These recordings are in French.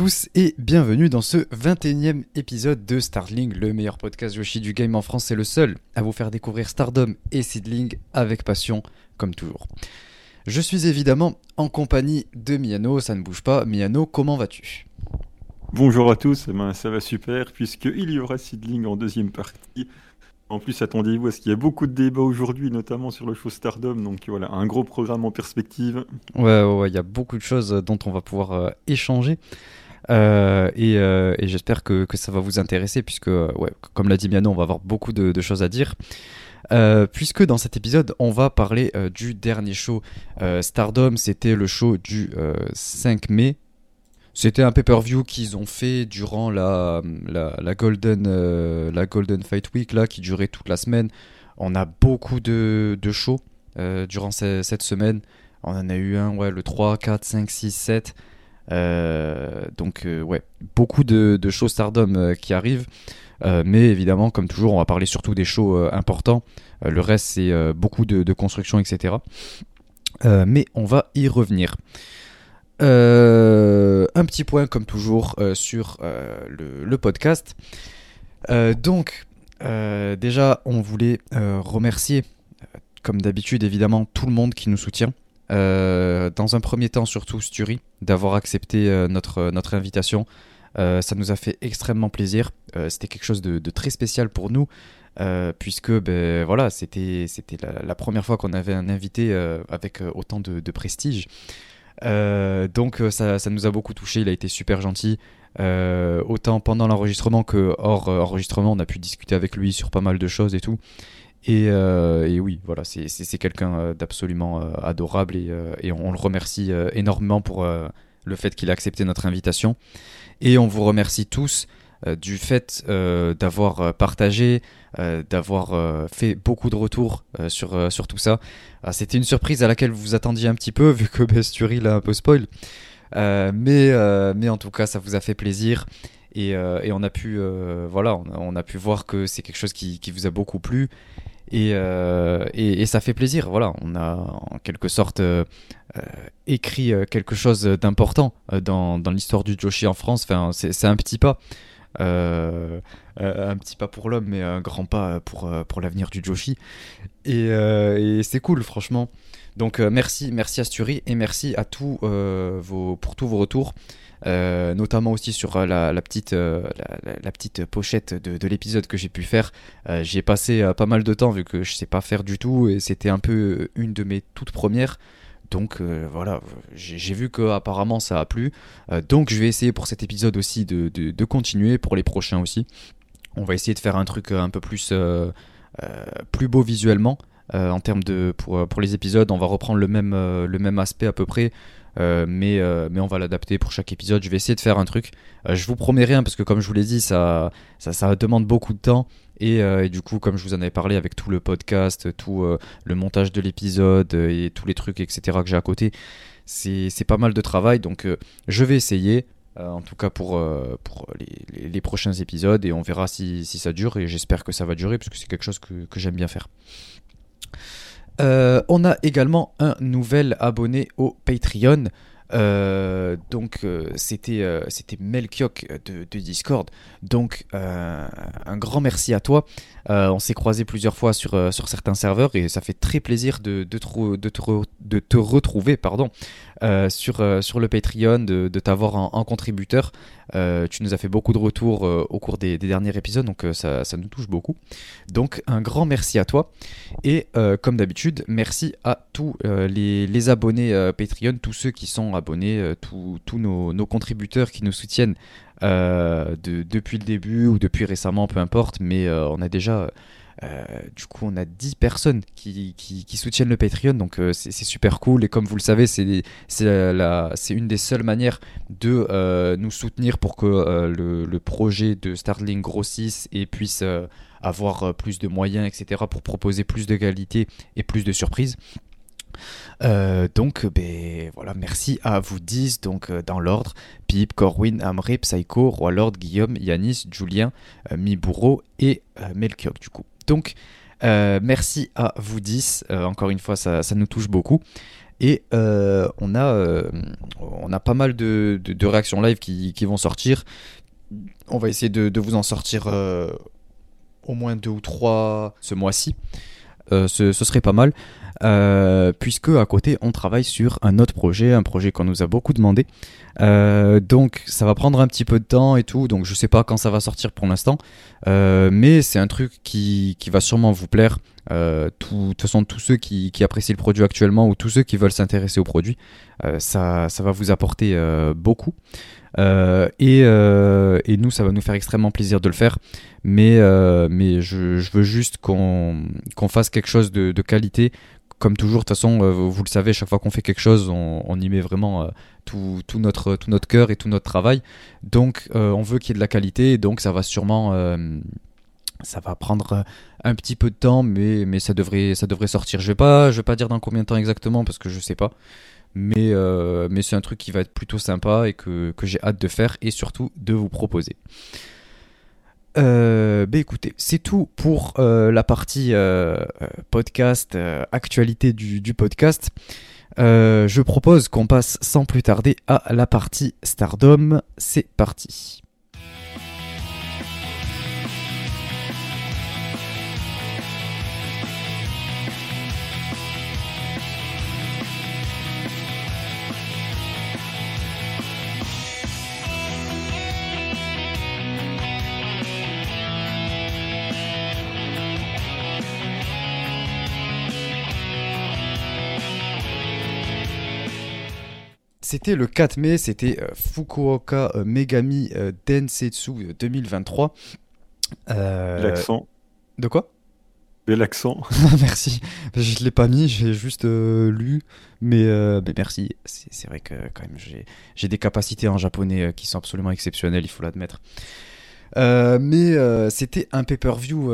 Tous et bienvenue dans ce 21e épisode de Starling, le meilleur podcast Yoshi du game en France C'est le seul à vous faire découvrir Stardom et Seedling avec passion, comme toujours. Je suis évidemment en compagnie de Miano, ça ne bouge pas. Miano, comment vas-tu? Bonjour à tous, eh ben, ça va super, puisqu'il y aura Seedling en deuxième partie. En plus, attendez-vous à ce qu'il y ait beaucoup de débats aujourd'hui, notamment sur le show Stardom. Donc voilà, un gros programme en perspective. Ouais, ouais, il y a beaucoup de choses dont on va pouvoir euh, échanger. Euh, euh, et, j'espère que, ça va vous intéresser, puisque, ouais, comme l'a dit Miano, on va avoir beaucoup de, choses à dire. puisque dans cet épisode, on va parler du dernier show Stardom. C'était le show du 5 mai c'était un pay-per-view qu'ils ont fait durant la, la, Golden, euh, la Golden Fight Week là, qui durait toute la semaine. On a beaucoup de, de shows euh, durant cette semaine. On en a eu un ouais, le 3, 4, 5, 6, 7. Donc ouais, beaucoup de, shows Stardom qui arrivent. mais évidemment, comme toujours, on va parler surtout des shows importants. le reste, c'est beaucoup de, construction, etc. mais on va y revenir. Euh, un petit point comme toujours euh, sur euh, le, podcast. donc déjà on voulait remercier comme d'habitude évidemment tout le monde qui nous soutient. Dans un premier temps surtout Sturi d'avoir accepté notre, notre invitation. ça nous a fait extrêmement plaisir. c'était quelque chose de, très spécial pour nous. puisque ben, voilà, c'était la, première fois qu'on avait un invité avec autant de, de prestige. Euh, donc euh, ça, ça, nous a beaucoup touché, il a été super gentil. Euh, autant pendant l'enregistrement que hors enregistrement, on a pu discuter avec lui sur pas mal de choses et tout. Et, et oui, voilà, c'est quelqu'un d'absolument adorable et, on le remercie énormément pour le fait qu'il a accepté notre invitation. Et on vous remercie tous du fait d'avoir partagé, d'avoir fait beaucoup de retours sur, tout ça. Ah, c'était une surprise à laquelle vous vous attendiez un petit peu, vu que Besturi l'a un peu spoil. Euh, mais, euh, en tout cas, ça vous a fait plaisir. Et, euh, on, a pu, voilà, on, a pu voir que c'est quelque chose qui, vous a beaucoup plu. Et, et, et, ça fait plaisir. Voilà, on a en quelque sorte écrit quelque chose d'important dans, dans l'histoire du Joshi en France. Enfin, c'est un petit pas. Euh, un petit pas pour l'homme, mais un grand pas pour, euh, pour l'avenir du Joshi. Et, euh, et c'est cool, franchement. Donc merci, merci Asturi et merci à tous vos, pour tous vos retours. Notamment aussi sur la, la petite, la, petite pochette de, de l'épisode que j'ai pu faire. J'y ai passé pas mal de temps vu que je sais pas faire du tout et c'était un peu une de mes toutes premières. Donc euh, voilà, j'ai vu que apparemment ça a plu. Euh, donc je vais essayer pour cet épisode aussi de, continuer, pour les prochains aussi. On va essayer de faire un truc euh, un peu plus, plus beau visuellement. en termes de pour, pour, les épisodes, on va reprendre le même, le même aspect à peu près. Mais, mais on va l'adapter pour chaque épisode. Je vais essayer de faire un truc. je vous promets rien parce que comme je vous l'ai dit, ça, ça, demande beaucoup de temps. Euh, et, du coup, comme je vous en avais parlé avec tout le podcast, tout euh, le montage de l'épisode euh, et tous les trucs, etc. que j'ai à côté, c'est pas mal de travail. Donc je vais essayer, en tout cas pour, pour les, les, prochains épisodes, et on verra si, si ça dure. Et j'espère que ça va durer, parce que c'est quelque chose que, que j'aime bien faire. On a également un nouvel abonné au Patreon. Euh, donc euh, c'était euh, c'était Melchiok de, Discord. Donc un grand merci à toi. on s'est croisé plusieurs fois sur, sur certains serveurs et ça fait très plaisir de, de, te, de, de te retrouver pardon, sur, sur le Patreon, de, t'avoir en, contributeur. tu nous as fait beaucoup de retours au cours des, derniers épisodes, donc ça, ça, nous touche beaucoup. Donc un grand merci à toi. Et comme d'habitude, merci à tous les, les, abonnés Patreon, tous ceux qui sont euh, tous nos, contributeurs qui nous soutiennent euh, depuis le début ou depuis récemment, peu importe, mais euh, on a déjà... du coup, on a 10 personnes qui, soutiennent le Patreon, donc c'est super cool. Et comme vous le savez, c'est une des seules manières de nous soutenir pour que le, le, projet de Starling grossisse et puisse avoir plus de moyens, etc., pour proposer plus de qualité et plus de surprises. Euh, donc, ben, voilà, merci à vous 10, donc euh, dans l'ordre Pip, Corwin, Amré, Psycho, Roi Lord, Guillaume, Yanis, Julien, euh, et Melchior, du coup. Donc, merci à vous 10, encore une fois, ça, nous touche beaucoup. Et on, a, pas mal de, réactions live qui, vont sortir. On va essayer de, vous en sortir au moins deux ou trois ce mois-ci. ce, serait pas mal. Euh, puisque à côté on travaille sur un autre projet, un projet qu'on nous a beaucoup demandé. Euh, donc ça va prendre un petit peu de temps et tout, donc je sais pas quand ça va sortir pour l'instant, euh, mais c'est un truc qui, qui, va sûrement vous plaire. De toute façon, tous ceux qui, apprécient le produit actuellement ou tous ceux qui veulent s'intéresser au produit, ça, ça, va vous apporter beaucoup. Et, nous, ça va nous faire extrêmement plaisir de le faire. Mais, je, veux juste qu'on fasse quelque chose de, qualité, comme toujours, de toute façon, euh, vous le savez, chaque fois qu'on fait quelque chose, on, y met vraiment euh, tout, notre, tout notre cœur et tout notre travail. Donc, euh, on veut qu'il y ait de la qualité, donc ça va sûrement ça va prendre un petit peu de temps, mais, mais ça, devrait, ça devrait sortir. Je vais pas, je vais pas dire dans combien de temps exactement parce que je sais pas. Mais, mais c'est un truc qui va être plutôt sympa et que, que j'ai hâte de faire et surtout de vous proposer. Euh, bah écoutez, c'est tout pour euh, la partie euh, podcast, actualité du, du podcast. je propose qu'on passe sans plus tarder à la partie Stardom. C'est parti. C'était le 4 mai, c'était euh, Fukuoka euh, Megami euh, Densetsu 2023. L'accent. De quoi? L'accent. merci. Je ne l'ai pas mis, j'ai juste lu. Mais, merci. C'est vrai que quand même, j'ai des capacités en japonais qui sont absolument exceptionnelles, il faut l'admettre. mais c'était un pay-per-view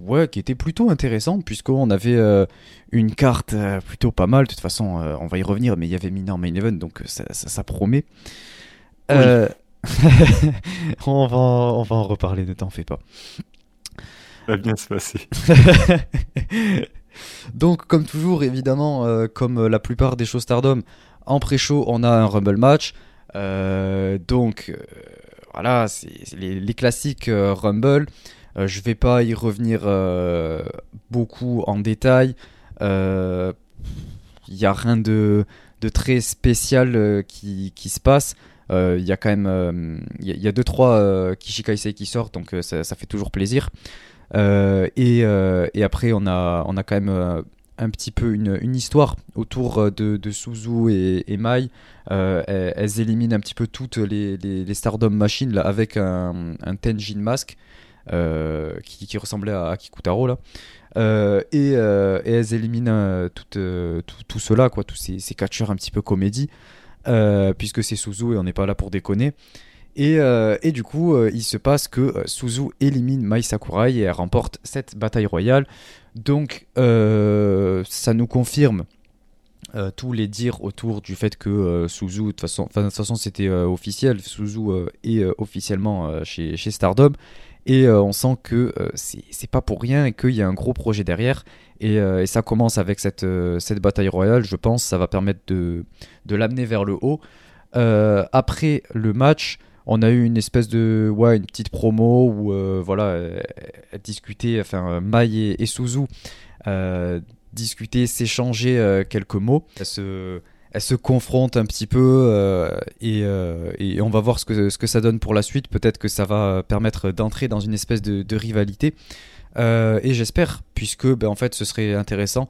ouais, qui était plutôt intéressant, puisqu'on avait euh, une carte euh, plutôt pas mal. De toute façon, euh, on va y revenir, mais il y avait Mina en main event, donc ça, ça, promet. on, va, on va en reparler, ne t'en fais pas. Ça va bien se passer. donc, comme toujours, évidemment, comme la plupart des shows Stardom, en pré-show, on a un Rumble match. donc, voilà, c'est les, les, classiques Rumble. Euh, je ne vais pas y revenir euh, beaucoup en détail. Il euh, n'y a rien de, très spécial qui, se passe. Il y a quand même il y, a deux trois Kishikaisei qui sortent donc ça, fait toujours plaisir et, après on a on a quand même un petit peu une, histoire autour de, Suzu et, Mai. elles, éliminent un petit peu toutes les, les, Stardom Machines avec un, un Tenjin Mask. Euh, qui, ressemblait à, Kikutaro là. Euh, euh, et, elles éliminent tout, tout, cela, quoi, tous ces, ces catcheurs un petit peu comédie, puisque c'est Suzu et on n'est pas là pour déconner. Et, et, du coup, il se passe que Suzu élimine Mai Sakurai et elle remporte cette bataille royale. Donc, ça nous confirme tous les dires autour du fait que Suzu, de toute façon, façon c'était officiel, Suzu est officiellement chez, chez Stardom. Et euh, on sent que euh, c'est pas pour rien et qu'il y a un gros projet derrière. Et, euh, ça commence avec cette, cette bataille royale, je pense. Ça va permettre de, de l'amener vers le haut. après le match, on a eu une espèce de ouais, une petite promo où voilà, discuter, enfin Mai et, Suzu discuter, s'échanger quelques mots. se elle se confronte un petit peu euh, euh, et, on va voir ce que, ce que ça donne pour la suite. Peut-être que ça va permettre d'entrer dans une espèce de, rivalité. Euh, et j'espère, puisque ben, en fait ce serait intéressant.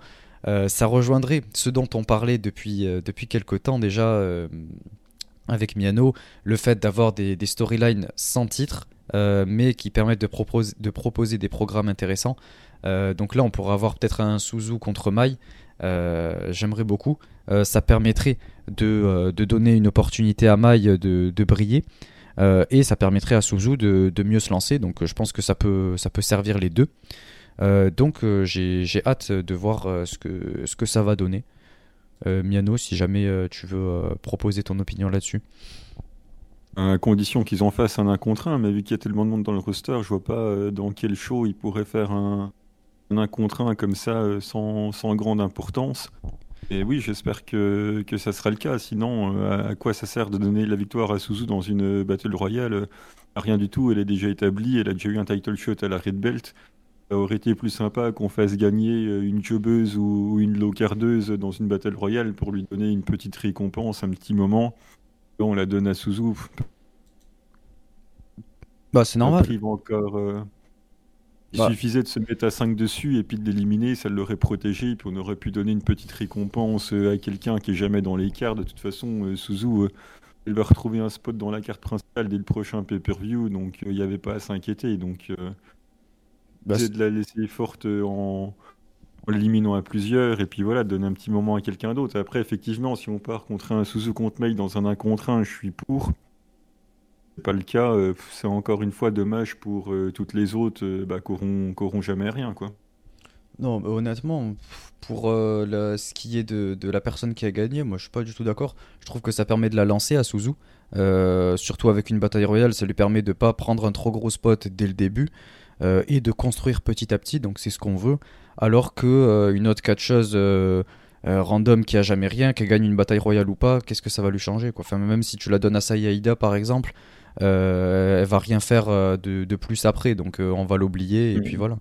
ça rejoindrait ce dont on parlait depuis, depuis quelques temps déjà avec Miano, le fait d'avoir des, storylines sans titre, mais qui permettent de, proposer, de proposer des programmes intéressants. donc là, on pourrait avoir peut-être un Suzu contre Mai. J'aimerais beaucoup. Euh, ça permettrait de, euh, de, donner une opportunité à Mai de, de briller. Euh, et ça permettrait à Suzu de, de, mieux se lancer. Donc je pense que ça peut, ça peut servir les deux. donc j'ai hâte de voir ce, que, ce que ça va donner. Miano, si jamais tu veux proposer ton opinion là-dessus. À condition qu'ils en fassent un 1 contre 1, mais vu qu'il y a tellement de monde dans le roster, je vois pas dans quel show ils pourraient faire un, un 1 contre 1 comme ça sans, sans grande importance. Et oui, j'espère que, que ça sera le cas. Sinon, euh, à quoi ça sert de donner la victoire à Suzu dans une Battle Royale? Rien du tout, elle est déjà établie, elle a déjà eu un title shot à la Red Belt. Ça aurait été plus sympa qu'on fasse gagner euh, une jobeuse ou une low-cardeuse dans une Battle Royale pour lui donner une petite récompense, un petit moment. On la donne à Suzu. Bah, c'est normal. encore. Euh, il suffisait de se mettre à 5 dessus et puis de l'éliminer, ça l'aurait protégé, et puis on aurait pu donner une petite récompense euh, à quelqu'un qui est jamais dans les cartes. De toute façon, euh, Suzu, euh, elle va retrouver un spot dans la carte principale dès le prochain pay-per-view, donc il n'y avait pas à s'inquiéter. Donc, Bah, c'est de la laisser forte en, en l'éliminant à plusieurs, et puis voilà, de donner un petit moment à quelqu'un d'autre. Après, effectivement, si on part contre un Suzu contre Mei dans un 1 contre 1, je suis pour. Pas le cas, euh, c'est encore une fois dommage pour euh, toutes les autres euh, bah, qui auront, qui auront jamais rien. Non, honnêtement, pour ce qui est de, la personne qui a gagné, moi je suis pas du tout d'accord. Je trouve que ça permet de la lancer à Suzu. Surtout avec une bataille royale, ça lui permet de pas prendre un trop gros spot dès le début et de construire petit à petit, donc c'est ce qu'on veut. Alors que une autre catcheuse random qui a jamais rien, qui gagne une bataille royale ou pas, qu'est-ce que ça va lui changer quoi enfin, Même si tu la donnes à Sai Aida par exemple, euh, elle va rien faire euh, de, de plus après, donc euh, on va l'oublier et Mhm. puis voilà.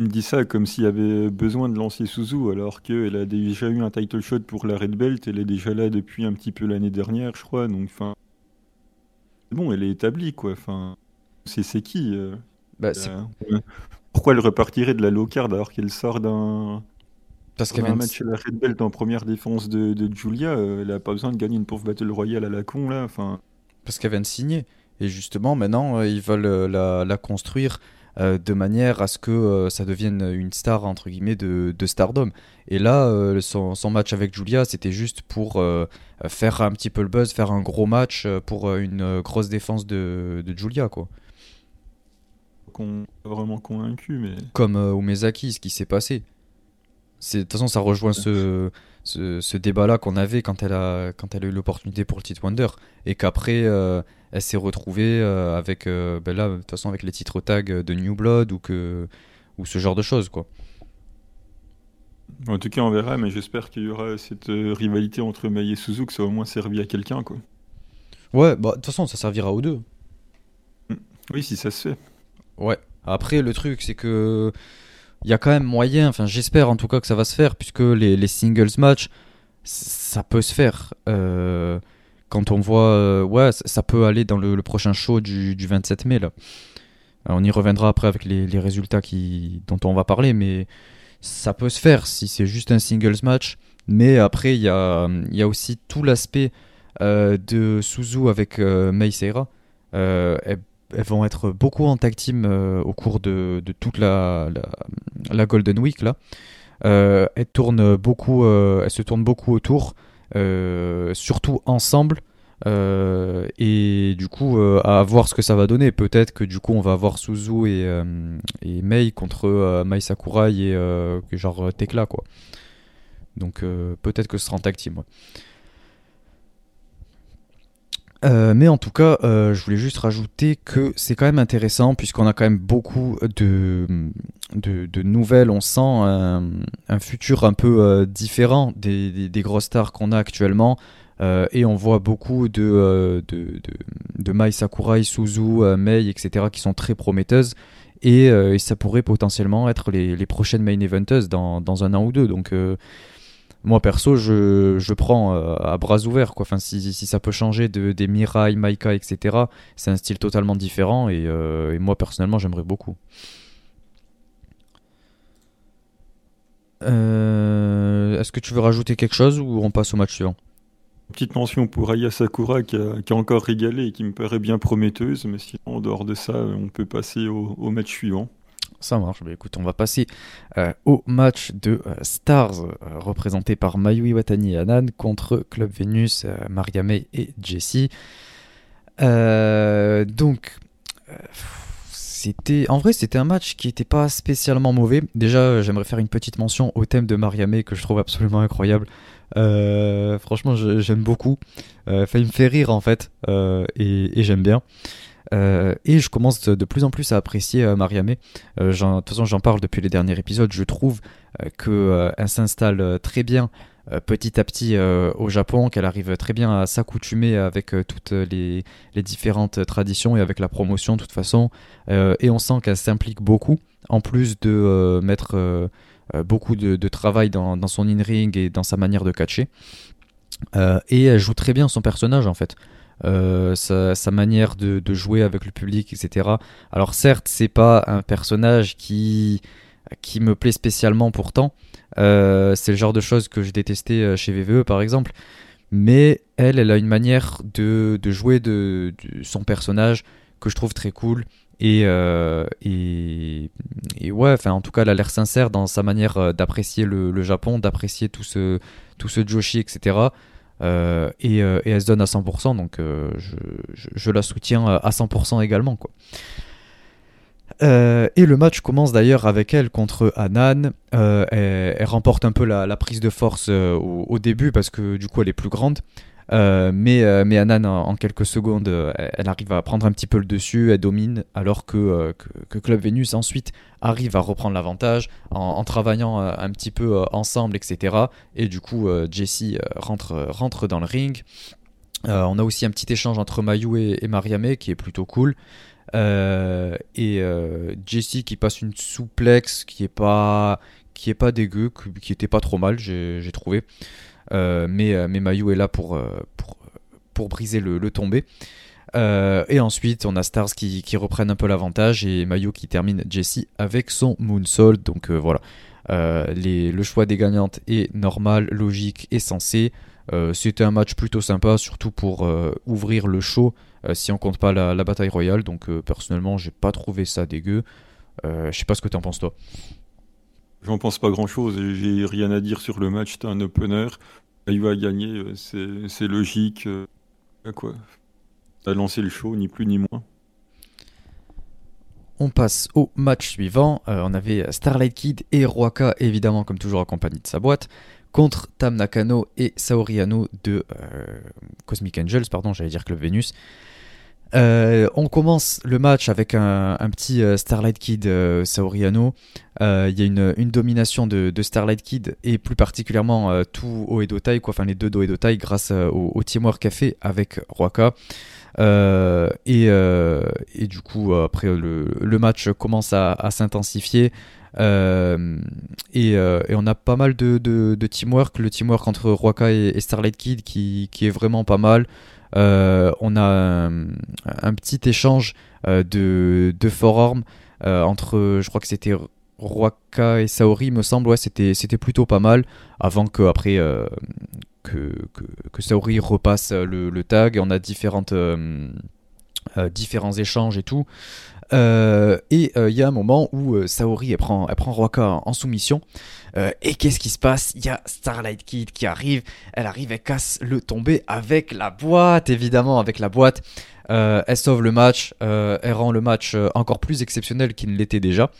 Il me dit ça comme s'il y avait besoin de lancer Suzu, alors qu'elle a déjà eu un title shot pour la Red Belt, elle est déjà là depuis un petit peu l'année dernière, je crois, donc enfin... Bon, elle est établie, quoi, enfin... C'est qui euh, Bah, Pourquoi elle repartirait de la low card alors qu'elle sort d'un parce une- match à la Red Belt en première défense de, de Julia, elle a pas besoin de gagner une pauvre Battle Royale à la con, là, enfin... parce qu'elle vient de signer. Et justement, maintenant, euh, ils veulent euh, la, la construire euh, de manière à ce que euh, ça devienne une star, entre guillemets, de, de Stardom. Et là, euh, son, son match avec Julia, c'était juste pour faire un petit peu le buzz, faire un gros match pour une grosse défense de, de Julia, quoi. vraiment convaincu, mais... Comme Umezaki, ce qui s'est passé. De toute façon, ça rejoint ce, ce, ce débat-là qu'on avait quand elle, a, quand elle a eu l'opportunité pour le titre Wonder. Et qu'après, euh, elle s'est retrouvée euh, avec, euh, ben là, de toute façon, avec les titres tag de New Blood ou, que, ou ce genre de choses, quoi. En tout cas, on verra, mais j'espère qu'il y aura cette rivalité entre Mei et Suzu, que ça a au moins servi à quelqu'un, quoi. Ouais, bah, de toute façon, ça servira aux deux. Oui, si ça se fait. Ouais. Après, le truc, c'est que il y a quand même moyen, enfin, j'espère en tout cas que ça va se faire, puisque les, les singles match, ça peut se faire. Euh, quand on voit, euh, ouais, ça, peut aller dans le, prochain show du, du 27 mai, là. On y reviendra après avec les, résultats qui, dont on va parler, mais ça peut se faire si c'est juste un singles match. Mais après, il y a, y a aussi tout l'aspect euh, de Suzu avec Mei Seira. Elle elles vont être beaucoup en tag team euh, au cours de, toute la, la, Golden Week là. Euh, elles tournent beaucoup, euh, elles se tournent beaucoup autour, surtout ensemble. Et du coup, à voir ce que ça va donner. Peut-être que du coup, on va avoir Suzu et, Mei contre Mai Sakurai et genre Tekla quoi. Donc peut-être que ce sera en tag team. Euh, mais en tout cas, euh, je voulais juste rajouter que c'est quand même intéressant puisqu'on a quand même beaucoup de, de, de nouvelles. On sent un, un futur un peu euh, différent des, des, des grosses stars qu'on a actuellement. Euh, et on voit beaucoup de, euh, de, de, de Mai Sakurai, Suzu, Mei, etc. qui sont très prometteuses. Et, et ça pourrait potentiellement être les, les prochaines main eventeuses dans, dans un an ou deux. Donc moi perso, je, je prends euh, à bras ouverts. Quoi. Enfin, si, si ça peut changer de, des Mirai, Maika, etc., c'est un style totalement différent. Et, euh, et moi personnellement, j'aimerais beaucoup. Euh, Est-ce que tu veux rajouter quelque chose ou on passe au match suivant? Petite mention pour Aya Sakura qui a, qui a encore régalé et qui me paraît bien prometteuse, mais sinon, en dehors de ça, on peut passer au, au match suivant. Ça marche. Bah, écoute, on va passer euh, au match de euh, Stars, euh, représenté par Mayui Watani et Anan, contre Club Venus, Maria May et Jessie. Donc, c'était. En vrai, c'était un match qui n'était pas spécialement mauvais. Déjà, j'aimerais faire une petite mention au thème de Maria May que je trouve absolument incroyable. Franchement, j'aime beaucoup. Il me fait rire en fait, et j'aime bien. Euh, et je commence de, plus en plus à apprécier euh, Maria May. Euh, de toute façon, j'en parle depuis les derniers épisodes. Je trouve euh, que euh, elle s'installe très bien petit à petit au Japon, qu'elle arrive très bien à s'accoutumer avec toutes les, différentes traditions et avec la promotion de toute façon. et on sent qu'elle s'implique beaucoup, en plus de mettre beaucoup de, travail dans, son in-ring et dans sa manière de catcher. et elle joue très bien son personnage en fait. Sa, manière de, jouer avec le public, etc. Alors certes, c'est pas un personnage qui qui me plaît spécialement pourtant. Euh, c'est le genre de choses que j'ai détesté euh, chez VVE par exemple. Mais elle, elle a une manière de, jouer de, son personnage que je trouve très cool. Et, euh, et, ouais, enfin, en tout cas, elle a l'air sincère dans sa manière d'apprécier le, Japon, d'apprécier tout ce, tout ce Joshi, etc. et, elle se donne à 100%, donc je, je, la soutiens à 100% également. Euh, et le match commence d'ailleurs avec elle contre Anan. Euh, elle, remporte un peu la, prise de force euh, au, début parce que du coup elle est plus grande. Mais, mais Anan, en, quelques secondes, elle, arrive à prendre un petit peu le dessus, elle domine, alors que, que, Club Venus ensuite arrive à reprendre l'avantage en, travaillant un petit peu ensemble, etc. Et du coup, Jessie rentre, rentre dans le ring. on a aussi un petit échange entre Mayu et, et Mariame qui est plutôt cool. Euh, et euh, Jesse qui passe une souplex qui est pas qui est pas dégueu, qui était pas trop mal, j'ai trouvé. Euh, mais, mais Mayu est là pour, pour briser le, tombé. et ensuite, on a Stars qui, qui reprennent un peu l'avantage et Mayu qui termine Jesse avec son Moonsault. Donc voilà, le choix des gagnantes est normal, logique et sensé. C'était un match plutôt sympa, surtout pour ouvrir le show euh, si on compte pas la, bataille royale. Donc euh, personnellement, j'ai pas trouvé ça dégueu. Euh, je sais pas ce que tu en penses toi. J'en pense pas grand chose j'ai rien à dire sur le match. T'es un opener. Il va gagner, c'est logique. quoi? T'as lancé le show, ni plus ni moins. On passe au match suivant. on avait Starlight Kid et Roaka, évidemment, comme toujours, accompagné de sa boîte, contre Tam Nakano et Saori Ano de Cosmic Angels, pardon, j'allais dire Club Venus. Euh, on commence le match avec un, petit euh, Starlight Kid euh, Saoriano. Il y a une, domination de, Starlight Kid et plus particulièrement tout Oedo Tai, enfin les deux d'Oedo Tai grâce au, teamwork qu'a avec Roaka. Et, du coup, après le, match commence à, s'intensifier. Et, on a pas mal de, teamwork, le teamwork entre Roaka et, Starlight Kid qui, est vraiment pas mal. Euh, on a un, petit échange euh, de, de euh, entre, je crois que c'était Roaka et Saori, me semble, ouais, c'était, plutôt pas mal, avant que après que, que, Saori repasse le, tag, et on a différentes, différents échanges et tout. Et il y a un moment où Saori elle prend, elle Roaka en soumission, euh, et qu'est-ce qui se passe? Il y a Starlight Kid qui arrive. Elle arrive, elle casse le tombé avec la boîte, évidemment, avec la boîte. Euh, elle sauve le match. Euh, elle rend le match encore plus exceptionnel qu'il ne l'était déjà.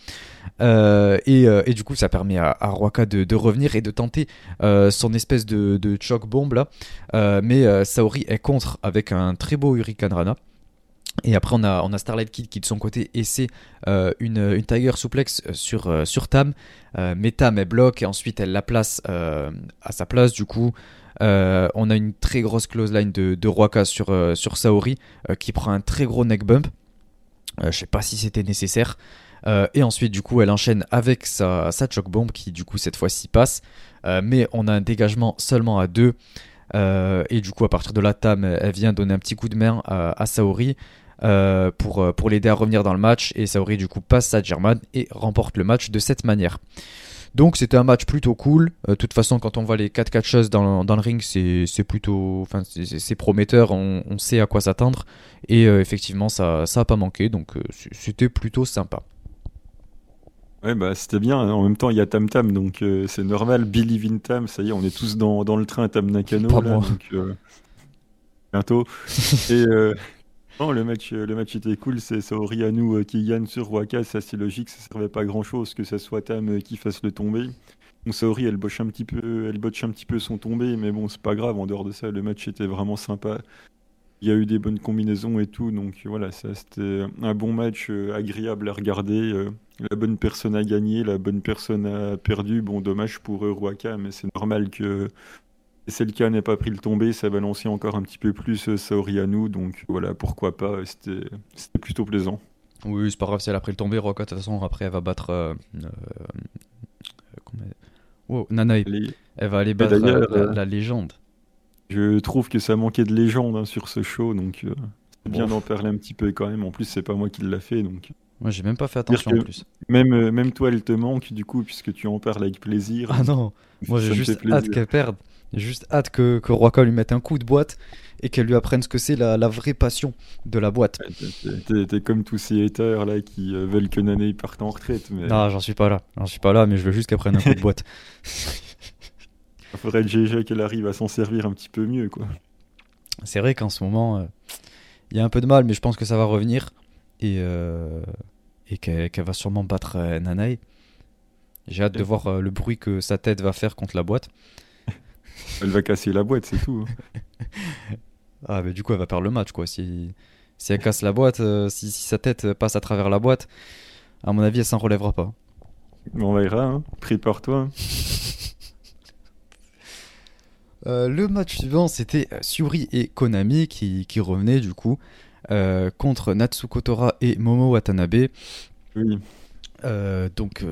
Et, du coup, ça permet à, à de, revenir et de tenter son espèce de, choc bombe mais Saori est contre avec un très beau Hurricane Rana. Et après, on a, on a Starlight Kid qui, de son côté, essaie euh, une, une, Tiger Suplex euh, sur, euh, sur Tam. mais Tam, elle bloque et ensuite, elle la place à sa place. Du coup, on a une très grosse close line de, de sur, sur Saori qui prend un très gros neck bump. je sais pas si c'était nécessaire. et ensuite, du coup, elle enchaîne avec sa, sa choke bomb qui, du coup, cette fois-ci passe. mais on a un dégagement seulement à deux. et du coup, à partir de là, Tam, elle vient donner un petit coup de main à Saori. Euh, pour, euh, pour l'aider à revenir dans le match. Et Saori du coup passe à German et remporte le match de cette manière. Donc c'était un match plutôt cool. Euh, de toute façon, quand on voit les 4 catcheuses dans, dans le ring, c'est plutôt, enfin c'est prometteur. On, on, sait à quoi s'attendre et effectivement ça ça a pas manqué. Donc c'était plutôt sympa. Ouais bah c'était bien. En même temps il y a Tam Tam donc c'est normal. Billy in Tam, ça y est, on est tous dans, dans le train Tam Nakano là, donc bientôt. et le match, euh, le match était cool. C'est Saori Anou euh, qui gagne sur Waka. C'est assez logique. Ça servait pas à grand chose que ça soit Tam euh, qui fasse le tomber. Bon, Saori, elle boche un petit peu, elle botche un petit peu son tombé, mais bon, c'est pas grave. En dehors de ça, le match était vraiment sympa. Il y a eu des bonnes combinaisons et tout, donc voilà, ça c'était un bon match agréable à regarder. la bonne personne a gagné, la bonne personne a perdu. Bon, dommage pour Ruaka, mais c'est normal que Selka n'ait pas pris le tombé, ça balançait encore un petit peu plus Saori à nous, donc voilà, pourquoi pas, c'était plutôt plaisant. Oui, c'est pas grave si elle a pris le tombé, Ruaka, de toute façon, après elle va battre. Euh, oh, Nanae. Elle va aller battre la, légende. Je trouve que ça manquait de légende hein, sur ce show, donc c'est bien d'en parler un petit peu quand même. En plus, c'est pas moi qui l'a fait, donc. Moi, j'ai même pas fait attention en plus. Même, euh, même toi, elle te manque du coup, puisque tu en parles avec plaisir. Ah non, moi j'ai juste hâte qu'elle perde. J'ai juste hâte que, que Roika lui mette un coup de boîte et qu'elle lui apprenne ce que c'est la, la, vraie passion de la boîte. T'es comme tous ces haters là qui euh, veulent que Nané parte en retraite. Mais... Non, j'en suis pas là. J'en suis pas là, mais je veux juste qu'elle prenne un coup de boîte. Il faudrait GG qu'elle arrive à s'en servir un petit peu mieux, quoi. C'est vrai qu'en ce moment, euh, il y a un peu de mal, mais je pense que ça va revenir et, euh, et qu'elle va sûrement battre euh, Nanae. J'ai hâte de voir le bruit que sa tête va faire contre la boîte. Elle va casser la boîte, c'est tout. Hein. ah, mais du coup, elle va perdre le match, quoi. Si, si elle casse la boîte, si, sa tête passe à travers la boîte, à mon avis, elle s'en relèvera pas. On verra, hein. prépare-toi. le match suivant, c'était Suri et Konami qui, qui revenaient du coup. Euh, contre Natsuko Tora et Momo Watanabe. Euh, donc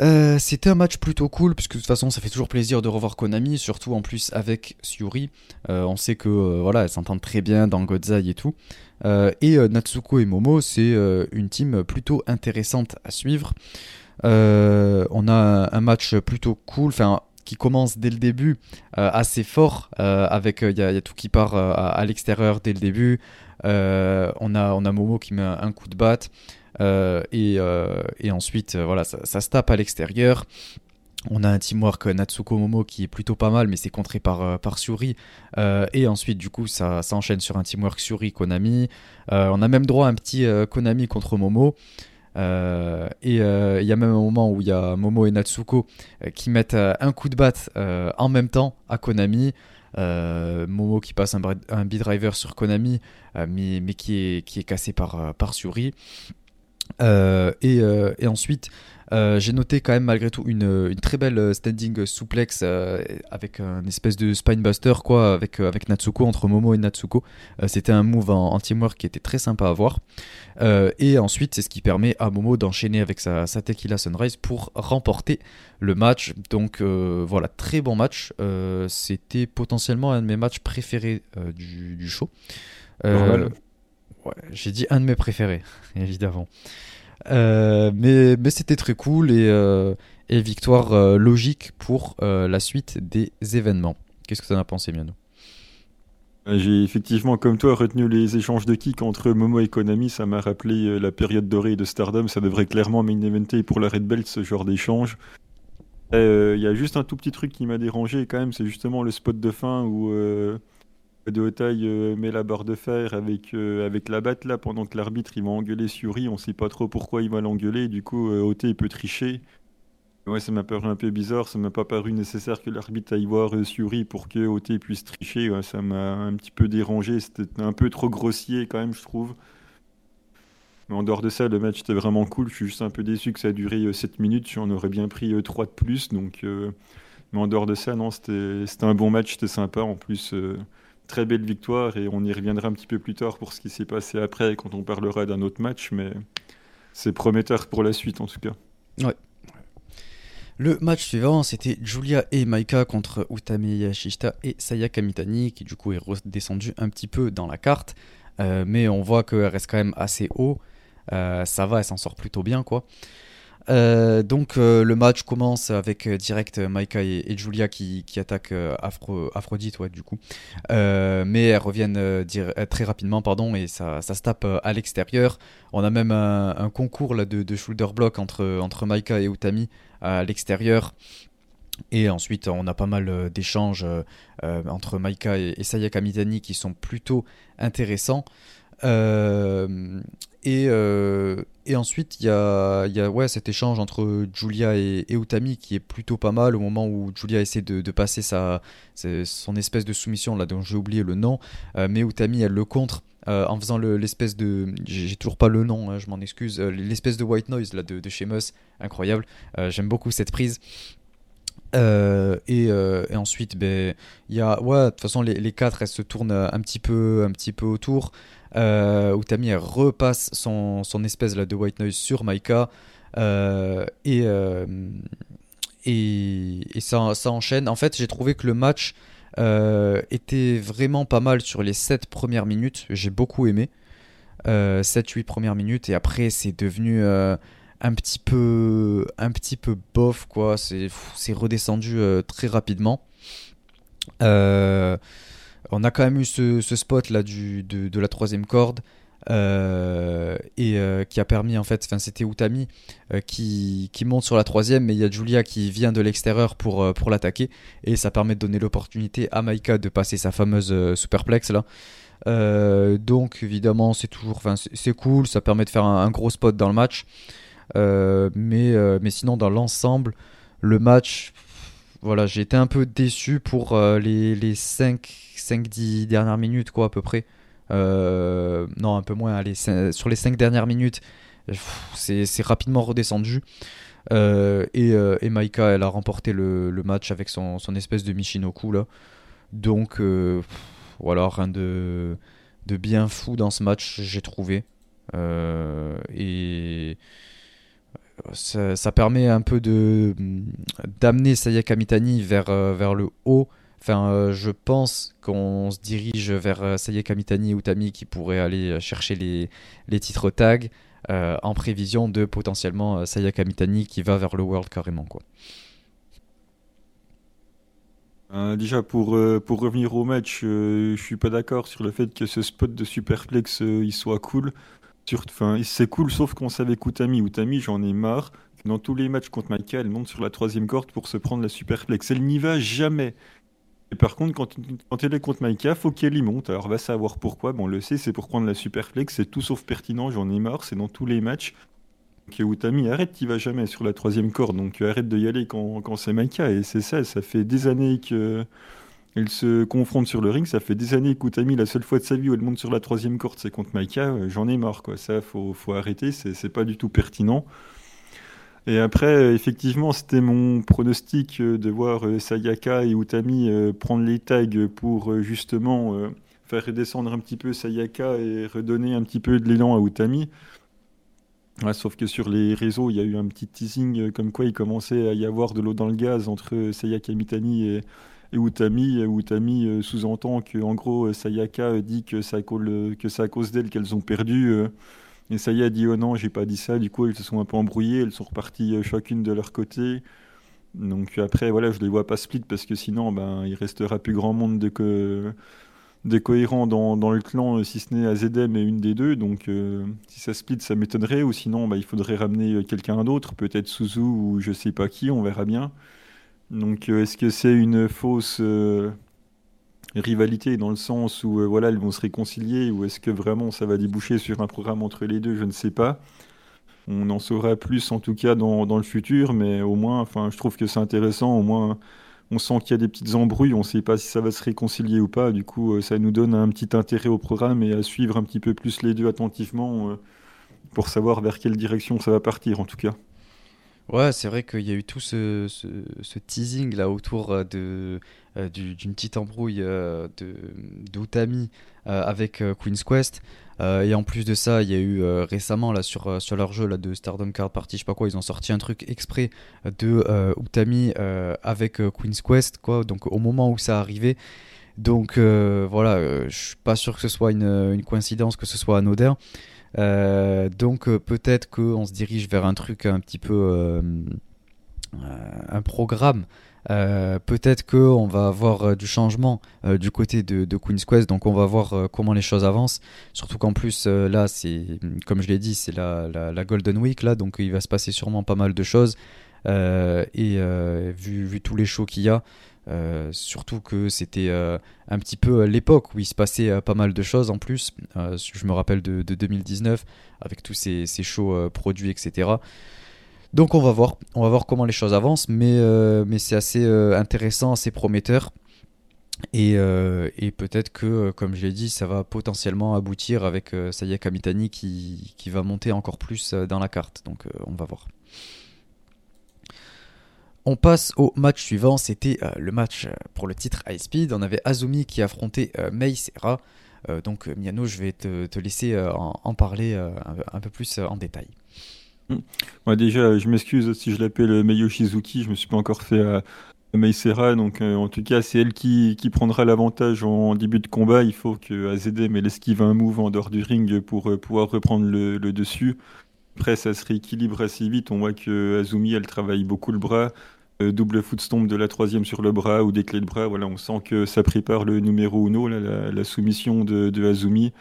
euh, c'était un match plutôt cool, puisque de toute façon ça fait toujours plaisir de revoir Konami, surtout en plus avec Suri. on sait que voilà, elles s'entendent très bien dans Godzai et tout. et Natsuko et Momo, c'est une team plutôt intéressante à suivre. on a un match plutôt cool, enfin qui commence dès le début euh, assez fort, euh, avec il euh, y, a tout qui part à, l'extérieur dès le début. on, a, on a Momo qui met un, coup de batte. Et, et, ensuite, voilà, ça, se tape à l'extérieur. On a un teamwork Natsuko Momo qui est plutôt pas mal, mais c'est contré par, par et ensuite, du coup, ça, enchaîne sur un teamwork Suri Konami. on a même droit à un petit Konami contre Momo. Euh, et euh, il y a même un moment où il y a Momo et Natsuko euh, qui mettent un coup de batte en même temps à Konami. Momo qui passe un, un B-driver sur Konami, mais, qui, est, cassé par, par. Et, et, ensuite, euh, j'ai noté quand même malgré tout une, très belle euh, standing suplex euh, avec un espèce de spinebuster quoi avec, avec Natsuko entre Momo et Natsuko. C'était un move en, teamwork qui était très sympa à voir. et ensuite c'est ce qui permet à Momo d'enchaîner avec sa, Tequila Sunrise pour remporter le match. Donc voilà, très bon match. C'était potentiellement un de mes matchs préférés du, show. J'ai dit un de mes préférés, évidemment. Euh, mais mais c'était très cool et, euh, et victoire euh, logique pour la suite des événements. Qu'est-ce que tu en as pensé, Miano? J'ai effectivement, comme toi, retenu les échanges de kick entre Momo et Konami. Ça m'a rappelé la période dorée de Stardom. Ça devrait clairement main eventer pour la Red Belt ce genre d'échange. Il y a juste un tout petit truc qui m'a dérangé quand même, c'est justement le spot de fin où de Otaï euh, met la barre de fer avec, euh, avec la batte là pendant que l'arbitre il va engueuler Suri, on sait pas trop pourquoi il va l'engueuler, du coup euh, peut tricher. Ouais, ça m'a paru un peu bizarre, ça m'a pas paru nécessaire que l'arbitre aille voir euh, Suri pour que Ote puisse tricher, ça m'a un petit peu dérangé, c'était un peu trop grossier quand même je trouve. Mais en dehors de ça, le match était vraiment cool, je suis juste un peu déçu que ça a duré 7 minutes, j'en aurais bien pris 3 de plus, donc... Mais en dehors de ça, non, c'était un bon match, c'était sympa en plus très belle victoire et on y reviendra un petit peu plus tard pour ce qui s'est passé après quand on parlera d'un autre match, mais c'est prometteur pour la suite en tout cas. Le match suivant, c'était Julia et Maika contre Utami Yashishita et Sayaka Mitani, qui du coup est redescendu un petit peu dans la carte, euh, mais on voit qu'elle reste quand même assez haut. Euh, ça va, elle s'en sort plutôt bien quoi. Euh, donc euh, le match commence avec euh, direct Maika et, Julia qui, qui attaquent Aphrodite du coup. mais elles reviennent très rapidement pardon et ça, ça se tape à l'extérieur. On a même un, concours là, de, de, shoulder block entre, entre Maika et Utami à l'extérieur. Et ensuite, on a pas mal d'échanges entre Maika et, Sayaka Mitani qui sont plutôt intéressants. Et, et ensuite, il y a, y a ouais, cet échange entre Julia et, Utami qui est plutôt pas mal au moment où Julia essaie de, passer sa, son espèce de soumission, là dont j'ai oublié le nom, mais Utami elle le contre. en faisant l'espèce de. J'ai toujours pas le nom, hein, je m'en excuse. l'espèce de white noise là, de, de Sheamus, incroyable. J'aime beaucoup cette prise. Euh, euh, et, ensuite, ben, il y a, ouais, de toute façon, les, les, quatre, elles se tournent un petit peu, un petit peu autour. Euh, Utami, elle repasse son, espèce de white noise sur Maika. Euh, et, et ça, enchaîne. En fait, j'ai trouvé que le match était vraiment pas mal sur les 7 premières minutes. J'ai beaucoup aimé. 7-8 premières minutes. Et après, c'est devenu un petit peu un petit peu bof quoi c'est redescendu euh, très rapidement euh, on a quand même eu ce, spot là du, de, la troisième corde euh, et qui a permis en fait enfin c'était Utami qui, qui, monte sur la troisième mais il y a Julia qui vient de l'extérieur pour, l'attaquer et ça permet de donner l'opportunité à Maika de passer sa fameuse superplex là. Donc évidemment c'est toujours c'est cool ça permet de faire un gros spot dans le match. Euh, euh, mais sinon, dans l'ensemble, le match, voilà, j'ai été un peu déçu pour euh, les, les 5-10 dernières minutes, quoi, à peu près. non, un peu moins. Allez, sur les 5 dernières minutes, c'est rapidement redescendu. et, et Maika, elle a remporté le, match avec son, son, espèce de Michinoku, là. Donc, voilà, rien de, de bien fou dans ce match, j'ai trouvé. et ça, permet un peu de d'amener Sayaka Mitani vers, euh, vers le haut. Enfin, euh, je pense qu'on se dirige vers euh, Sayaka Mitani et Utami qui pourraient aller chercher les, les titres tag en prévision de potentiellement Sayaka Mitani qui va vers le World carrément. Quoi. déjà, pour, pour revenir au match, je suis pas d'accord sur le fait que ce spot de Superplex il soit cool. C'est cool, sauf qu'on savait qu'Utami, Utami, j'en ai marre. Dans tous les matchs contre Maika, elle monte sur la troisième corde pour se prendre la superplex. Elle n'y va jamais. Et par contre, quand, elle est contre Maika, faut qu'elle y monte. Alors, va savoir pourquoi. Bon, on le sait, c'est pour prendre la superplex. C'est tout sauf pertinent, j'en ai marre. C'est dans tous les matchs. Donc, Utami, arrête, tu va jamais sur la troisième corde. Donc, arrête de y aller quand, quand c'est Maika. Et c'est ça, ça fait des années que elle se confronte sur le ring. Ça fait des années qu'Utami, la seule fois de sa vie où elle monte sur la troisième corde, c'est contre Maika. Euh, j'en ai marre, quoi. Ça, faut, faut arrêter. C'est pas du tout pertinent. Et après, euh, effectivement, c'était mon pronostic euh, de voir Sayaka et Utami prendre les tags pour justement faire redescendre un petit peu Sayaka et redonner un petit peu de l'élan à Utami. sauf que sur les réseaux, il y a eu un petit teasing comme quoi il commençait à y avoir de l'eau dans le gaz entre Sayaka Mitani et, et Utami, Utami euh, sous-entend que en gros Sayaka dit que c'est à cause, d'elle qu'elles ont perdu. Euh, et Saya dit oh non, j'ai pas dit ça. Du coup, elles se sont un peu embrouillées, elles sont reparties euh, chacune de leur côté. Donc après, voilà, je les vois pas split parce que sinon, ben, il restera plus grand monde de, que, cohérents dans, dans, le clan, si ce n'est Azedem et une des deux. Donc si ça split, ça m'étonnerait. Ou sinon, ben, il faudrait ramener quelqu'un d'autre, peut-être Suzu ou je sais pas qui, on verra bien. Donc euh, est-ce que c'est une fausse euh, rivalité dans le sens où euh, voilà elles vont se réconcilier ou est-ce que vraiment ça va déboucher sur un programme entre les deux? Je ne sais pas. On en saura plus en tout cas dans, dans le futur, mais au moins, enfin, je trouve que c'est intéressant. Au moins, on sent qu'il y a des petites embrouilles. On ne sait pas si ça va se réconcilier ou pas. Du coup, ça nous donne un petit intérêt au programme et à suivre un petit peu plus les deux attentivement pour savoir vers quelle direction ça va partir en tout cas. Ouais, c'est vrai qu'il y a eu tout ce, teasing là autour euh, de euh, d'une petite embrouille euh, de d'Utami avec Queen's Quest. et en plus de ça, il y a eu récemment là sur, sur leur jeu là, de Stardom Card Party, je sais pas quoi, ils ont sorti un truc exprès de Utami avec Queen's Quest, quoi. Donc au moment où ça arrivait. Donc voilà, je suis pas sûr que ce soit une, une coïncidence, que ce soit anodin. Euh, donc euh, peut-être qu'on se dirige vers un truc un petit peu euh, un programme. peut-être qu'on va avoir du changement du côté de, Queen's Quest, donc on va voir comment les choses avancent. Surtout qu'en plus, là, c'est comme je l'ai dit, c'est la, la, Golden Week, là, donc il va se passer sûrement pas mal de choses. et vu, vu, tous les shows qu'il y a, surtout que c'était un petit peu l'époque où il se passait pas mal de choses en plus. je me rappelle de, 2019 avec tous ces, ces shows produits, etc. Donc on va voir, on va voir comment les choses avancent, mais, c'est assez intéressant, assez prometteur. Euh, et, peut-être que, euh, comme je l'ai dit, ça va potentiellement aboutir avec euh, Sayaka Mitani qui, qui, va monter encore plus dans la carte. Donc on va voir. On passe au match suivant, c'était le match pour le titre High Speed. On avait Azumi qui affrontait Mei Serra. donc Miano, je vais te, laisser en, parler un, peu plus en détail. Moi déjà, je m'excuse si je l'appelle Meio Shizuki, je me suis pas encore fait Meisera, donc euh, en tout cas, c'est elle qui, qui prendra l'avantage en début de combat. Il faut que AZM elle esquive un move en dehors du ring pour euh, pouvoir reprendre le, dessus. Après, ça se rééquilibre assez vite. On voit que Azumi, elle travaille beaucoup le bras. Euh, double footstomp de la troisième sur le bras ou des clés de bras. Voilà, on sent que ça prépare le numéro uno, la, soumission de, Azumi.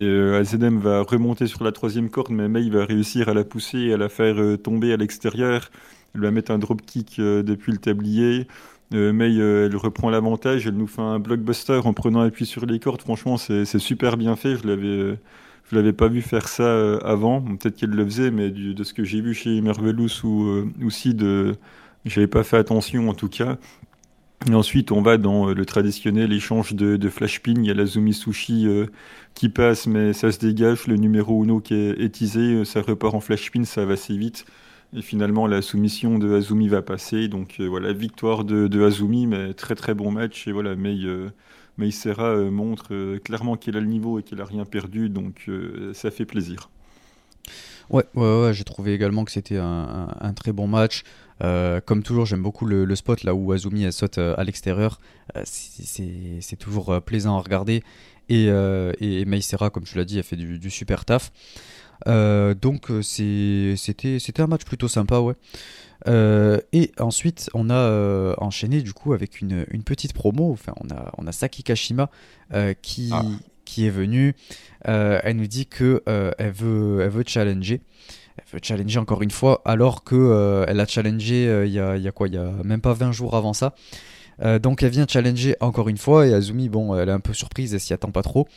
AZM va remonter sur la troisième corde, mais Mei va réussir à la pousser et à la faire tomber à l'extérieur. Elle va mettre un dropkick euh, depuis le tablier. Euh, euh, elle reprend l'avantage. Elle nous fait un blockbuster en prenant appui sur les cordes. Franchement, c'est super bien fait. Je l'avais. Je l'avais pas vu faire ça avant. Peut-être qu'elle le faisait, mais de ce que j'ai vu chez Mervelous ou aussi de, j'avais pas fait attention en tout cas. Et ensuite, on va dans le traditionnel échange de, de flash pin. Il y a la Zumi Sushi qui passe, mais ça se dégage. Le numéro Uno qui est étisé, ça repart en flash pin, ça va assez vite. Et finalement, la soumission de Azumi va passer. Donc euh, voilà, victoire de, Azumi, mais très très bon match. Et voilà, Mei, euh, Serra euh, montre clairement qu'elle a le niveau et qu'elle a rien perdu. Donc ça fait plaisir. Ouais, ouais, ouais j'ai trouvé également que c'était un, très bon match. Comme toujours, j'aime beaucoup le, spot là où Azumi elle saute à l'extérieur. c'est toujours plaisant à regarder. Et, et Mei Serra, comme tu l'as dit, elle fait du, du super taf. Euh, donc euh, c'était un match plutôt sympa, ouais. Euh, et ensuite, on a enchaîné du coup avec une, une, petite promo. Enfin, on a, on a Saki Kashima qui, ah. qui est venue. elle nous dit que elle, veut, elle veut challenger. Elle veut challenger encore une fois, alors que elle a challengé il y a, quoi Il y a même pas 20 jours avant ça. donc elle vient challenger encore une fois et Azumi, bon, elle est un peu surprise, elle s'y attend pas trop.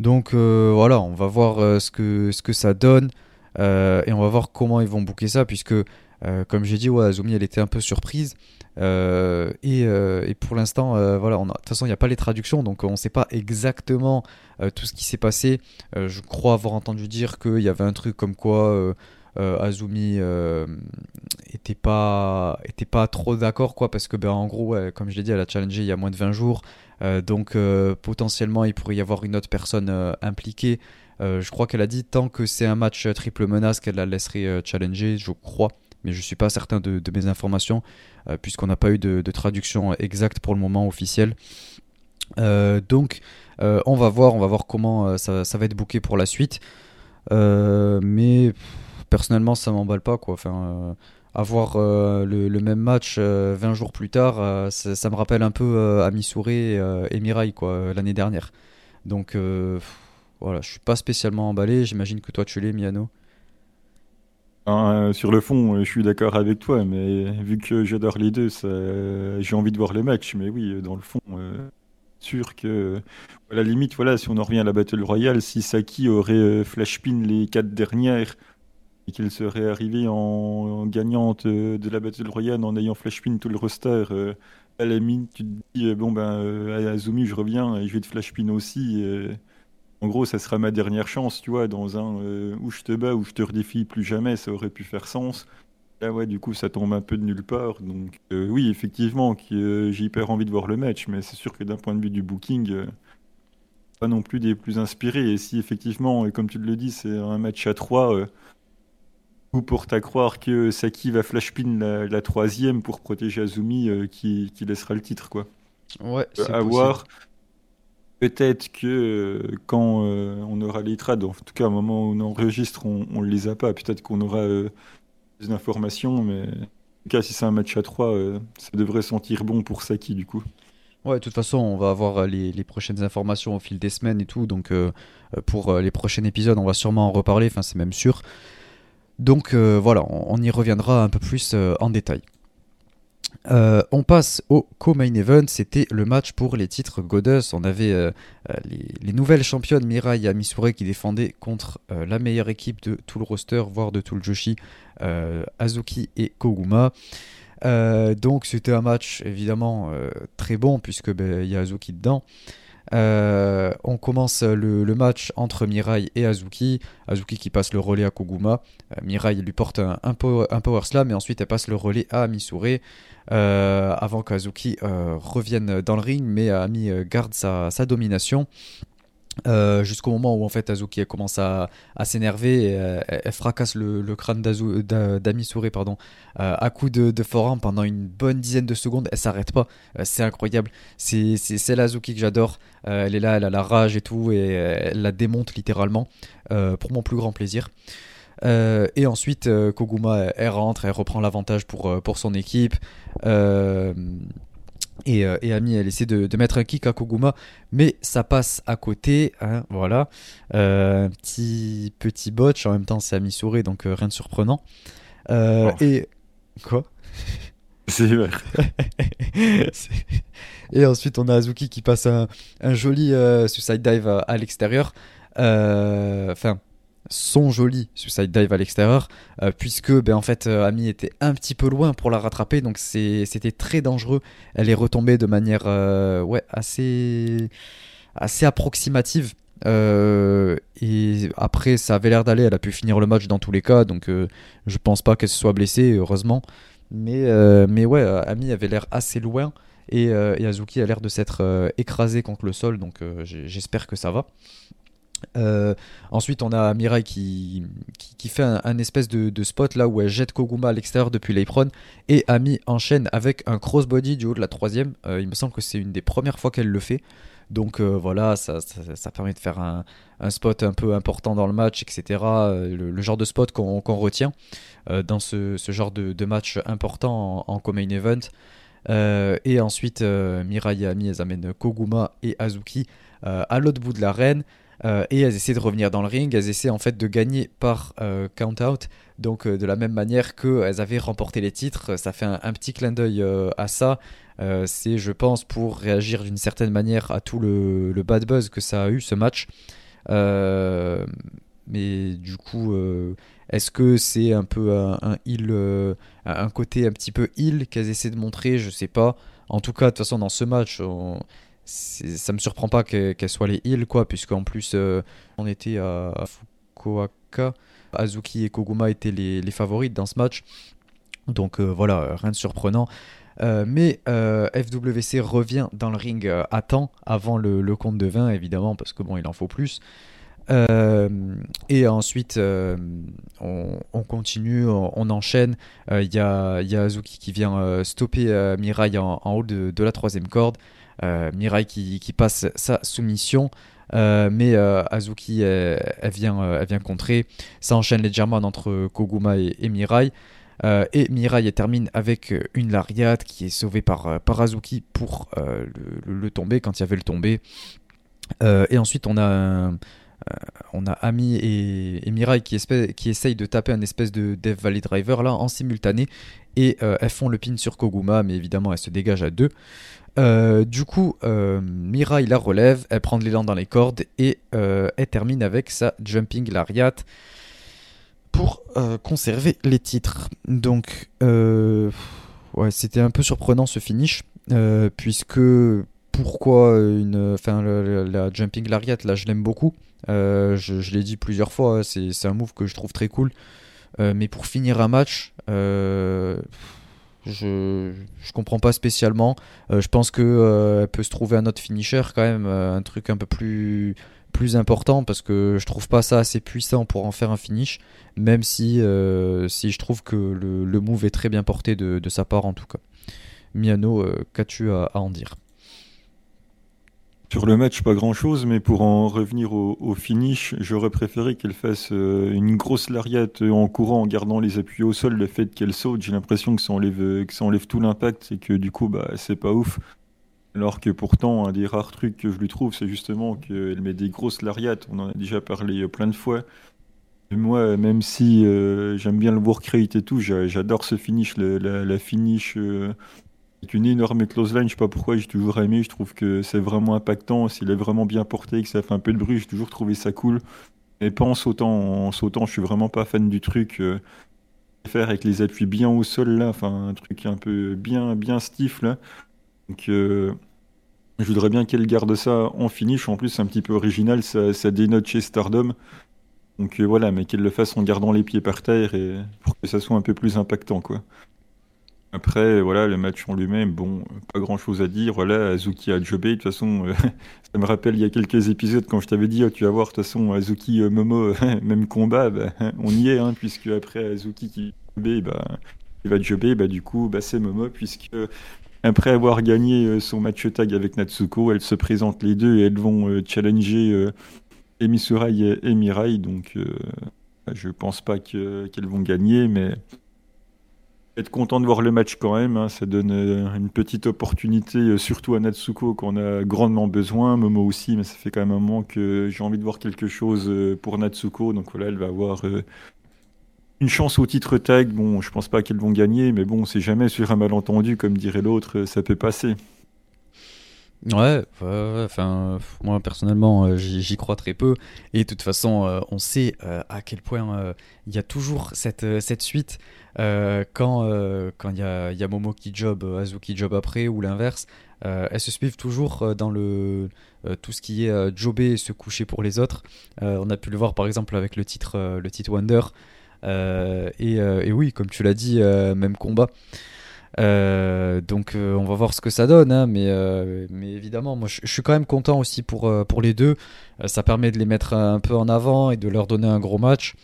Donc euh, voilà, on va voir euh, ce, que, ça donne euh, et on va voir comment ils vont booker ça puisque comme j'ai dit, Azumi elle était un peu surprise et, et, pour l'instant, voilà, de toute façon il n'y a pas les traductions donc on ne sait pas exactement tout ce qui s'est passé. je crois avoir entendu dire qu'il y avait un truc comme quoi Azumi était pas pas trop d'accord quoi parce que ben en gros comme je l'ai dit elle a challengé il y a moins de 20 jours euh, donc euh, potentiellement il pourrait y avoir une autre personne euh, impliquée. je crois qu'elle a dit tant que c'est un match triple menace qu'elle la laisserait challenger, je crois mais je ne suis pas certain de, mes informations, puisqu'on n'a pas eu de, traduction exacte pour le moment officielle. donc, on va voir, on va voir comment ça, va être booké pour la suite. mais personnellement, ça m'emballe pas, quoi. Enfin, avoir euh, le, même match 20 euh, jours plus tard, euh, ça, me rappelle un peu Ami Souré et, Mirai l'année dernière. Donc voilà, je suis pas spécialement emballé. J'imagine que toi tu l'es, Miano. Sur le fond, je suis d'accord avec toi, mais vu que j'adore les deux, j'ai envie de voir le match. Mais oui, dans le fond, sûr que, à la limite, voilà, si on en revient à la Battle Royale, si Saki aurait flash pin les quatre dernières qu'elle serait arrivée en, gagnante de la Battle Royale en ayant flash pin tout le roster, euh, à la mine, tu te dis, euh, bon ben, euh, Azumi, je reviens et je vais te flash pin aussi. En gros, ça sera ma dernière chance, tu vois, dans un où je te bats, où je te redéfie plus jamais, ça aurait pu faire sens. Là, ouais, du coup, ça tombe un peu de nulle part. Donc, oui, effectivement, j'ai hyper envie de voir le match, mais c'est sûr que d'un point de vue du booking, pas non plus des plus inspirés. Et si effectivement, comme tu le dis, c'est un match à 3, ou pour croire que Saki va flashpin la, la troisième pour protéger Azumi euh, qui, qui, laissera le titre quoi. Ouais, c'est à voir. Peut-être que euh, quand euh, on aura les trades, en tout cas au moment où on enregistre, on ne les a pas. Peut-être qu'on aura des informations, mais en tout cas si c'est un match à 3, ça devrait sentir bon pour Saki du coup. Ouais, de toute façon, on va avoir les, les, prochaines informations au fil des semaines et tout. Donc, pour les prochains épisodes, on va sûrement en reparler. Enfin, c'est même sûr. Donc voilà, on, y reviendra un peu plus en détail. On passe au co-main event, c'était le match pour les titres Goddess. On avait les, nouvelles championnes Mirai Amisure qui défendaient contre la meilleure équipe de tout le roster, voire de tout le Joshi, Azuki et Koguma. Euh, donc c'était un match évidemment euh, très bon puisque ben, il y a Azuki dedans. Euh, on commence le, match entre Mirai et Azuki. Azuki qui passe le relais à Koguma. Mirai lui porte un, power, slam et ensuite elle passe le relais à Misure avant qu'Azuki revienne dans le ring. Mais Ami garde sa domination. Euh, jusqu'au moment où en fait Azuki commence à, s'énerver et euh, elle, fracasse le, crâne d'Amisure euh, à coup de, de forum pendant une bonne dizaine de secondes. Elle s'arrête pas. C'est incroyable. C'est celle Azuki que j'adore. Elle est là elle a la rage et tout et elle la démonte littéralement pour mon plus grand plaisir. Et ensuite Koguma elle, rentre elle reprend l'avantage pour son équipe et, euh, et, Ami, elle essaie de, mettre un kick à Koguma, mais ça passe à côté. Hein, voilà. Euh, petit, petit botch, en même temps c'est Ami Souré, donc euh, rien de surprenant. Oh. Et. Quoi? C'est et ensuite on a Azuki qui passe un, un joli suicide dive à, à l'extérieur. Enfin son joli suicide dive à l'extérieur, euh, puisque ben, en fait euh, Ami était un petit peu loin pour la rattraper, donc c'était très dangereux. Elle est retombée de manière euh, ouais, assez, assez approximative. et après, ça avait l'air d'aller. Elle a pu finir le match dans tous les cas, donc je pense pas qu'elle se soit blessée, heureusement. Mais, mais ouais, Ami avait l'air assez loin et, et, Azuki a l'air de s'être écrasé contre le sol, donc j'espère que ça va. Euh, ensuite, on a Mirai qui, qui, fait un, espèce de, spot là où elle jette Koguma à l'extérieur depuis l'apron et Ami enchaîne avec un crossbody du haut de la troisième. Euh, il me semble que c'est une des premières fois qu'elle le fait. Donc euh, voilà, ça, ça, permet de faire un, spot un peu important dans le match, etc. Le, genre de spot qu'on retient dans ce, genre de, match important en, en co-main event. et ensuite, Mirai et Ami, elles amènent Koguma et Azuki à l'autre bout de l'arène. Euh, et elles essaient de revenir dans le ring, elles essaient en fait de gagner par euh, count-out, donc euh, de la même manière qu'elles avaient remporté les titres, ça fait un, petit clin d'œil à ça, c'est je pense pour réagir d'une certaine manière à tout le, bad buzz que ça a eu ce match. mais du coup, est-ce que c'est un peu un, un, un côté un petit peu heal qu'elles essaient de montrer? Je sais pas. En tout cas, de toute façon, dans ce match, ça me surprend pas qu'elles soient les heals, quoi, puisqu'en plus, euh, on était à, Fukuoka. Azuki et Koguma étaient les, favorites dans ce match. Donc euh, voilà, rien de surprenant. Euh, mais FWC revient dans le ring à temps, avant le, compte de 20, évidemment, parce que bon, il en faut plus. et ensuite, on, continue, on, enchaîne. Il y, a, Azuki qui vient stopper Mirai en, haut de, la troisième corde. Euh, Mirai qui, passe sa soumission. Euh, mais euh, Azuki elle, vient, elle contrer. Ça enchaîne légèrement entre Koguma et, Mirai. et Mirai elle termine avec une lariat qui est sauvée par, par Azuki pour le, tomber quand il y avait le tomber. et ensuite on a Ami et, Mirai qui, qui essayent de taper un espèce de Dev Valley Driver là en simultané et elles font le pin sur Koguma mais évidemment elles se dégagent à deux. Euh, du coup, euh, Mira il la relève, elle prend l'élan dans les cordes et euh, elle termine avec sa Jumping Lariat pour conserver les titres. Donc, ouais, c'était un peu surprenant ce finish, puisque pourquoi une, enfin, la, Jumping Lariat, là, je l'aime beaucoup. je, je l'ai dit plusieurs fois, c'est un move que je trouve très cool. mais pour finir un match, je, je comprends pas spécialement. Euh, je pense que euh, peut se trouver un autre finisher quand même, euh, un truc un peu plus plus important parce que je trouve pas ça assez puissant pour en faire un finish, même si si je trouve que le, le, move est très bien porté de, de sa part en tout cas. Miano, qu'as-tu à en dire? Sur le match, pas grand-chose, mais pour en revenir au, finish, j'aurais préféré qu'elle fasse euh, une grosse lariate en courant, en gardant les appuis au sol. Le fait qu'elle saute, j'ai l'impression que ça enlève, euh, que ça enlève tout l'impact et que du coup, bah, c'est pas ouf. Alors que pourtant, un des rares trucs que je lui trouve, c'est justement qu'elle met des grosses lariates. On en a déjà parlé euh, plein de fois. moi, même si j'aime bien le work rate et tout, j'adore ce finish, la, finish avec une énorme close line. Je sais pas pourquoi, j'ai toujours aimé. Je trouve que c'est vraiment impactant. S'il est vraiment bien porté, que ça fait un peu de bruit, j'ai toujours trouvé ça cool. Mais pas en sautant. En sautant, je suis vraiment pas fan du truc. faire avec les appuis bien au sol là, enfin un truc un peu bien bien stiff là. Donc je voudrais bien qu'elle garde ça en finish. En plus, c'est un petit peu original, ça, dénote chez Stardom. Donc euh, voilà, mais qu'elle le fasse en gardant les pieds par terre et pour que ça soit un peu plus impactant, quoi. Après, voilà, le match en lui-même, bon, pas grand-chose à dire. Voilà, Azuki a jobé. De toute façon, euh, ça me rappelle il y a quelques épisodes quand je t'avais dit, oh, tu vas voir, de toute façon, Azuki, euh, Momo, même combat, bah, on y est, hein, puisque après Azuki qui bah, il va jobber, bah, du coup, bah, c'est Momo, puisque après avoir gagné euh, son match tag avec Natsuko, elles se présentent les deux et elles vont challenger euh, Emisurai et Mirai. Donc je pense pas qu'elles vont gagner, mais être content de voir le match quand même. Hein. ça donne une petite opportunité, surtout à Natsuko qu'on a grandement besoin. Momo aussi, mais ça fait quand même un moment que j'ai envie de voir quelque chose pour Natsuko. Donc voilà, elle va avoir une chance au titre tag, bon, je pense pas qu'elles vont gagner, mais bon, c'est jamais sur un malentendu, comme dirait l'autre, ça peut passer. Ouais, enfin, moi personnellement, euh, j'y crois très peu. Et de toute façon, euh, on sait euh, à quel point il y a toujours cette, cette suite. quand il y a, y a, Momo qui job, Azuki job après, ou l'inverse, elles se suivent toujours dans le tout ce qui est jobber et se coucher pour les autres. on a pu le voir par exemple avec le titre, le titre Wonder. Euh, et, oui, comme tu l'as dit, même combat. Donc on va voir ce que ça donne, hein, mais, mais évidemment, moi je, suis quand même content aussi pour, pour les deux. ça permet de les mettre un peu en avant et de leur donner un gros match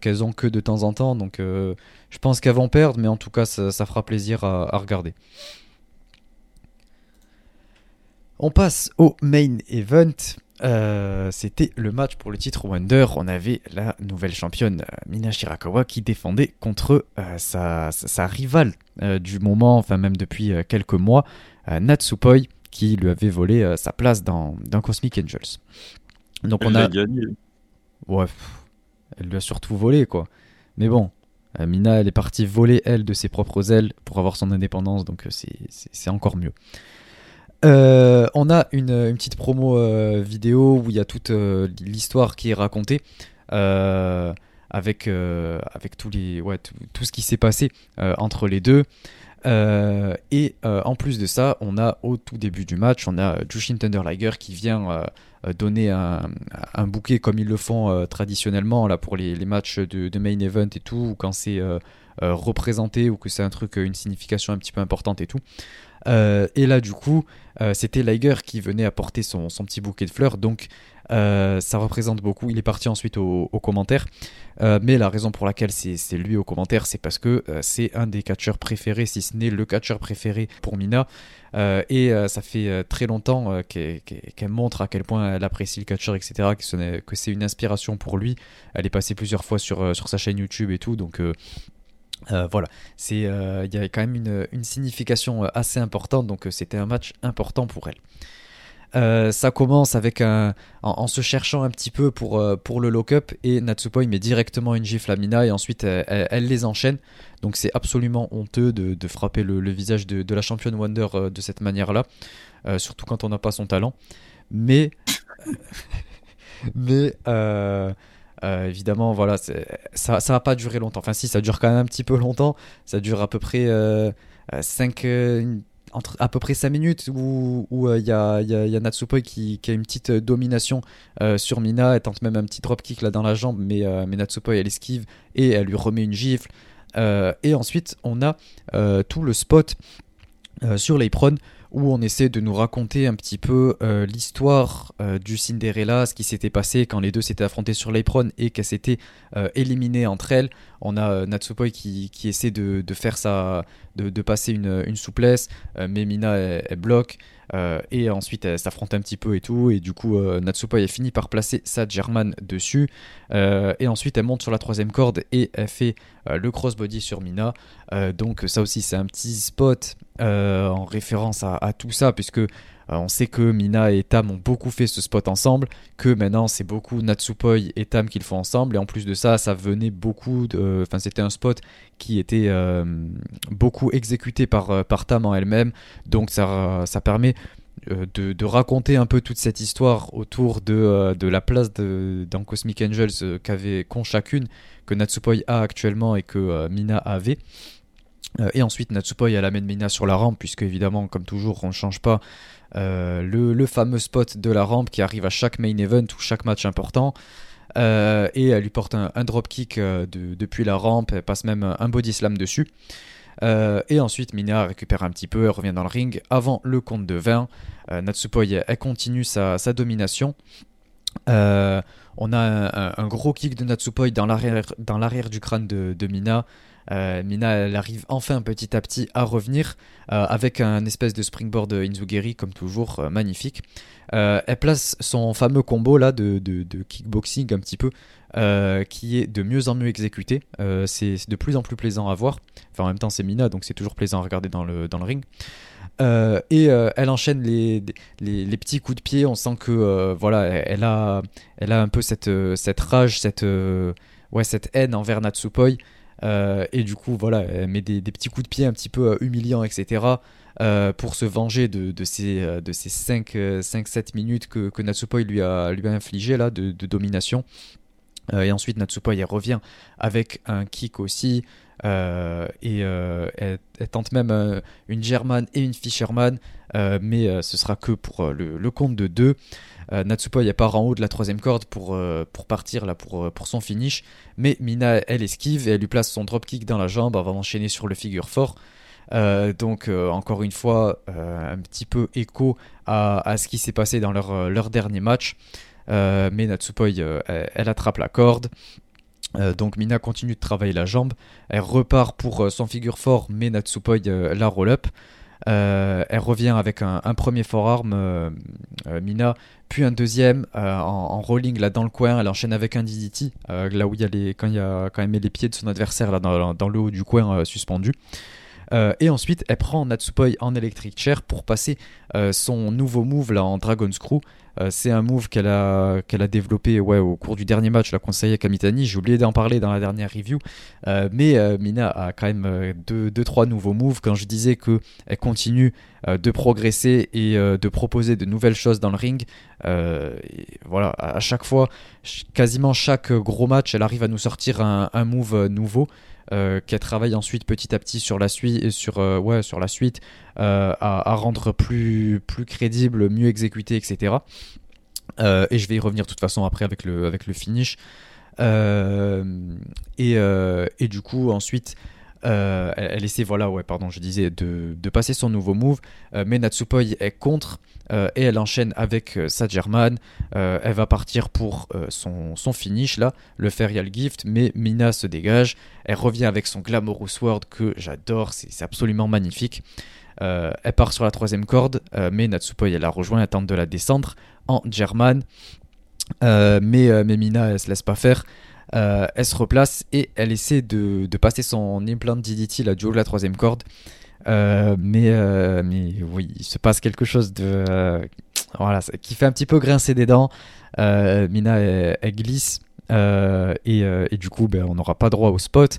qu'elles ont que de temps en temps. Donc je pense qu'elles vont perdre, mais en tout cas ça, fera plaisir à, à regarder. On passe au main event. Euh, c'était le match pour le titre Wonder. On avait la nouvelle championne euh, Mina Shirakawa qui défendait contre euh, sa, rivale du moment, enfin même depuis quelques mois, Natsupoi, qui lui avait volé sa place dans, Cosmic Angels. Donc elle on a gagné. Ouais, elle lui a surtout volé quoi. Mais bon, Mina, elle est partie voler elle de ses propres ailes pour avoir son indépendance, donc c'est encore mieux. Euh, on a une, petite promo euh, vidéo où il y a toute euh, l'histoire qui est racontée avec, avec tous les, ouais, tout, ce qui s'est passé entre les deux. et en plus de ça, on a au tout début du match, on a Jushin Thunder Liger qui vient donner un, bouquet comme ils le font traditionnellement là pour les, matchs de, main event et tout, ou quand c'est représenté ou que c'est un truc, une signification un petit peu importante et tout. Et là, du coup, euh, c'était Liger qui venait apporter son, petit bouquet de fleurs. Donc, euh, ça représente beaucoup. Il est parti ensuite aux commentaires. mais la raison pour laquelle c'est lui aux commentaires, c'est parce que c'est un des catcheurs préférés, si ce n'est le catcheur préféré pour Mina. et ça fait très longtemps qu'elle montre à quel point elle apprécie le catcheur, etc. Que c'est une inspiration pour lui. Elle est passée plusieurs fois sur, sur sa chaîne YouTube et tout. Donc euh, voilà, euh, il y a quand même une, signification euh, assez importante, donc c'était un match important pour elle. ça commence avec un en, se cherchant un petit peu pour, pour le lock-up et Natsupoi met directement une gifle à Mina et ensuite elle, les enchaîne. Donc c'est absolument honteux de, frapper le, visage de, de, la championne Wonder de cette manière-là, surtout quand on n'a pas son talent. Mais mais euh, évidemment, voilà, ça, ça va pas durer longtemps. Enfin, si, ça dure quand même un petit peu longtemps. Ça dure à peu près 5 euh, euh, entre à peu près 5 minutes où il y, a, y, a, Natsupoi qui, qui, a une petite domination sur Mina. Elle tente même un petit dropkick là dans la jambe, mais, mais Natsupoi elle esquive et elle lui remet une gifle. et ensuite, on a tout le spot sur l'apron où on essaie de nous raconter un petit peu euh, l'histoire euh, du Cinderella, ce qui s'était passé quand les deux s'étaient affrontés sur l'apron et qu'elles s'étaient euh, éliminées entre elles. On a Natsupoi qui, essaie de, faire sa, de, passer une, souplesse, mais Mina elle bloque. Euh, et ensuite, elle s'affronte un petit peu et tout. Et du coup, euh, Natsupoi a fini par placer sa German dessus. Euh, et ensuite, elle monte sur la troisième corde et elle fait le crossbody sur Mina. donc, ça aussi, c'est un petit spot en référence à, tout ça, puisque on sait que Mina et Tam ont beaucoup fait ce spot ensemble, que maintenant c'est beaucoup Natsupoi et Tam qui le font ensemble, et en plus de ça, ça venait beaucoup. Enfin, c'était un spot qui était beaucoup exécuté par, par Tam en elle-même, donc ça, permet euh, de, raconter un peu toute cette histoire autour de, euh, la place de, dans Cosmic Angels euh, qu'avait qu'ont chacune, que Natsupoi a actuellement et que Mina avait. Et ensuite, Natsupoi elle amène Mina sur la rampe, puisque évidemment, comme toujours, on ne change pas le, fameux spot de la rampe qui arrive à chaque main event ou chaque match important. et elle lui porte un, un dropkick depuis la rampe, elle passe même un body slam dessus. Euh, et ensuite, Mina récupère un petit peu, elle revient dans le ring avant le compte de 20. Euh, Natsupoi, elle continue sa, domination. Euh, on a un, gros kick de Natsupoi dans l'arrière du crâne de, Mina. Mina, elle arrive enfin petit à petit à revenir avec un espèce de springboard Inzugeri, comme toujours, magnifique. elle place son fameux combo là de, kickboxing un petit peu euh, qui est de mieux en mieux exécuté. Euh, c'est de plus en plus plaisant à voir. Enfin, en même temps, c'est Mina, donc c'est toujours plaisant à regarder dans le, ring. Euh, et elle enchaîne les, petits coups de pied. On sent que voilà, elle a, un peu cette, rage, cette, cette haine envers Natsupoi. Et du coup, voilà, elle met des, petits coups de pied un petit peu humiliants, etc. pour se venger de, ces, de ces 5-7 minutes que, que Natsupoi lui a, lui infligé là, de, domination. Euh, et ensuite, Natsupoi revient avec un kick aussi. Euh, et euh, elle, tente même une German et une Fisherman, mais ce sera que pour le, compte de deux. Natsupoi part en haut de la troisième corde pour, pour partir là pour, pour son finish, mais Mina elle esquive et elle lui place son dropkick dans la jambe avant d'enchaîner sur le figure fort. donc encore une fois, un petit peu écho à, ce qui s'est passé dans leur, dernier match. Euh, mais Natsupoi, euh, elle, attrape la corde. Euh, donc Mina continue de travailler la jambe. Elle repart pour son figure fort, mais Natsupoi la roll-up. Elle revient avec un, premier forearm, Mina, puis un deuxième en, rolling dans le coin. Elle enchaîne avec un DDT, là où il quand, elle met les pieds de son adversaire dans le haut du coin suspendu. Et ensuite, elle prend Natsupoi en electric chair pour passer son nouveau move là en Dragon Screw. Euh, c'est un move qu'elle a, qu'elle a développé ouais, au cours du dernier match, la conseillère Kamitani. J'ai oublié d'en parler dans la dernière review. Euh, mais euh, Mina a quand même 2-3 deux, trois nouveaux moves. Quand je disais qu'elle continue de progresser et de proposer de nouvelles choses dans le ring, voilà, à chaque fois, quasiment chaque gros match, elle arrive à nous sortir un move nouveau. Euh, qu'elle travaille ensuite petit à petit sur la suite, sur, euh, sur la suite euh, à, rendre plus, crédible, mieux exécuté, etc. et je vais y revenir de toute façon après avec le, finish. Et, du coup, ensuite, euh, elle, essaie, voilà, ouais, pardon, je disais, de, passer son nouveau move, euh, mais Natsupoi est contre euh, et elle enchaîne avec sa German. elle va partir pour son, finish là, le Ferial Gift, mais Mina se dégage. Elle revient avec son Glamorous Sword que j'adore, c'est absolument magnifique. elle part sur la troisième corde, mais Natsupoi elle la rejoint, elle tente de la descendre en German. mais, mais Mina elle se laisse pas faire. Euh, elle se replace et elle essaie de, passer son implant DDT, la duo de la troisième corde. Euh, mais, euh, mais oui, il se passe quelque chose de. voilà, qui fait un petit peu grincer des dents. Mina, elle, glisse. Et, du coup, ben, on n'aura pas droit au spot.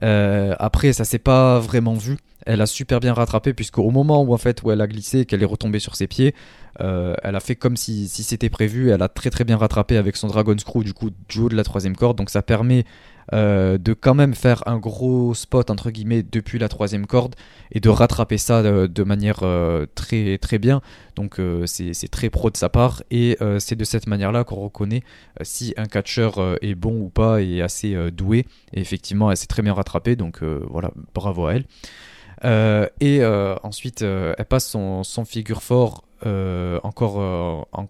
après, ça s'est pas vraiment vu. Elle a super bien rattrapé, puisque au moment où, en fait, où elle a glissé, qu'elle est retombée sur ses pieds, euh, elle a fait comme si, c'était prévu. Elle a très très bien rattrapé avec son Dragon Screw, du coup, du haut de la troisième corde. Donc ça permet euh, de quand même faire un gros spot, entre guillemets, depuis la troisième corde et de rattraper ça de, manière euh, très très bien. Donc c'est très pro de sa part. Et c'est de cette manière-là qu'on reconnaît si un catcheur est bon ou pas et assez doué. Et effectivement, elle s'est très bien rattrapée. Donc voilà, bravo à elle. Et ensuite, elle passe son, son figure fort euh, encore euh, en...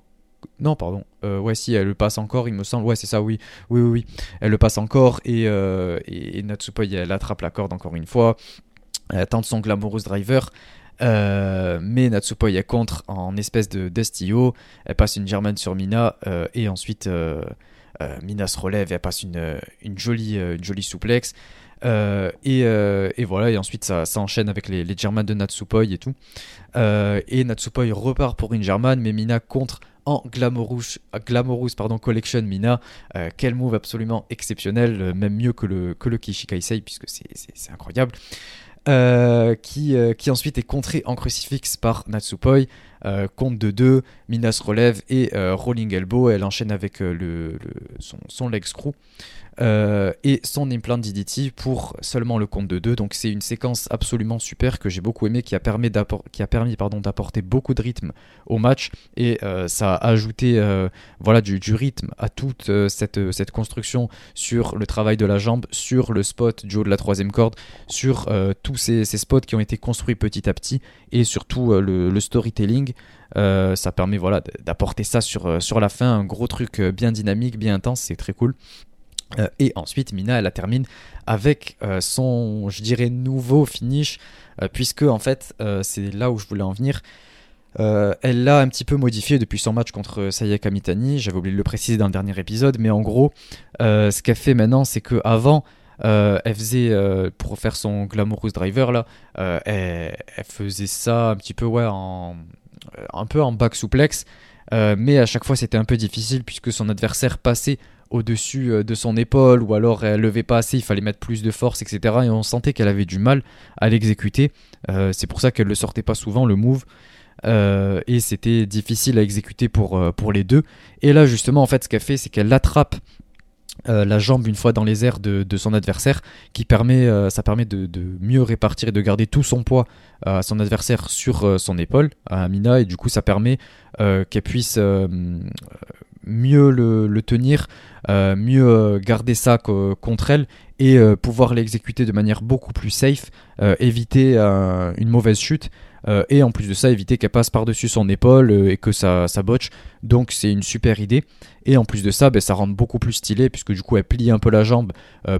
Non, pardon. Euh, ouais, si, elle le passe encore, il me semble. Ouais, c'est ça, oui. Oui, oui, oui. Elle le passe encore et, et, Natsupoi, elle attrape la corde encore une fois. Elle tente son Glamorous Driver. mais Natsupoi est contre en espèce de d'estio. Elle passe une German sur Mina et ensuite Mina se relève et elle passe une, une jolie, une jolie souplex. Et, voilà, et ensuite ça, enchaîne avec les, les German de Natsupoi et tout. et Natsupoi repart pour une German, mais Mina contre en Glamorous, Glamorous pardon, Collection Mina. Euh, quel move absolument exceptionnel, euh, même mieux que le, que le Kishikaisei, puisque c'est incroyable. Euh, qui, qui ensuite est contré en crucifix par Natsupoi. Compte de 2, Mina se relève et Rolling Elbow, elle enchaîne avec le, son, son leg screw. Euh, et son implant DDT pour seulement le compte de 2. Donc c'est une séquence absolument super que j'ai beaucoup aimé qui a permis, qui a permis d'apporter beaucoup de rythme au match et euh, ça a ajouté euh, voilà, du, rythme à toute cette, cette, construction sur le travail de la jambe, sur le spot du haut de la troisième corde, sur tous ces, spots qui ont été construits petit à petit et surtout le, storytelling. Ça permet voilà, d'apporter ça sur, sur la fin, un gros truc bien dynamique, bien intense, c'est très cool. Euh, et ensuite, Mina, elle la termine avec euh, son, je dirais, nouveau finish, euh, puisque en fait, c'est là où je voulais en venir. elle l'a un petit peu modifié depuis son match contre Sayaka Mitani. J'avais oublié de le préciser dans le dernier épisode, mais en gros, ce qu'elle fait maintenant, c'est que avant, elle faisait pour faire son glamorous driver là, elle, elle, faisait ça un petit peu ouais en un peu en back souplex. mais à chaque fois c'était un peu difficile puisque son adversaire passait au-dessus euh, de son épaule ou alors elle levait pas assez, il fallait mettre plus de force, etc. Et on sentait qu'elle avait du mal à l'exécuter. Euh, c'est pour ça qu'elle le sortait pas souvent, le move. Euh, et c'était difficile à exécuter pour, les deux. Et là, justement, en fait, ce qu'elle fait, c'est qu'elle attrape la jambe une fois dans les airs de, son adversaire, qui permet, ça permet de, mieux répartir et de garder tout son poids à son adversaire sur son épaule, à Amina, et du coup ça permet qu'elle puisse mieux le, tenir, euh, mieux euh, garder ça contre elle et euh, pouvoir l'exécuter de manière beaucoup plus safe, éviter une mauvaise chute. Et en plus de ça, éviter qu'elle passe par-dessus son épaule et que ça, ça botche. Donc c'est une super idée. Et en plus de ça, ben, ça rend beaucoup plus stylé puisque du coup elle plie un peu la jambe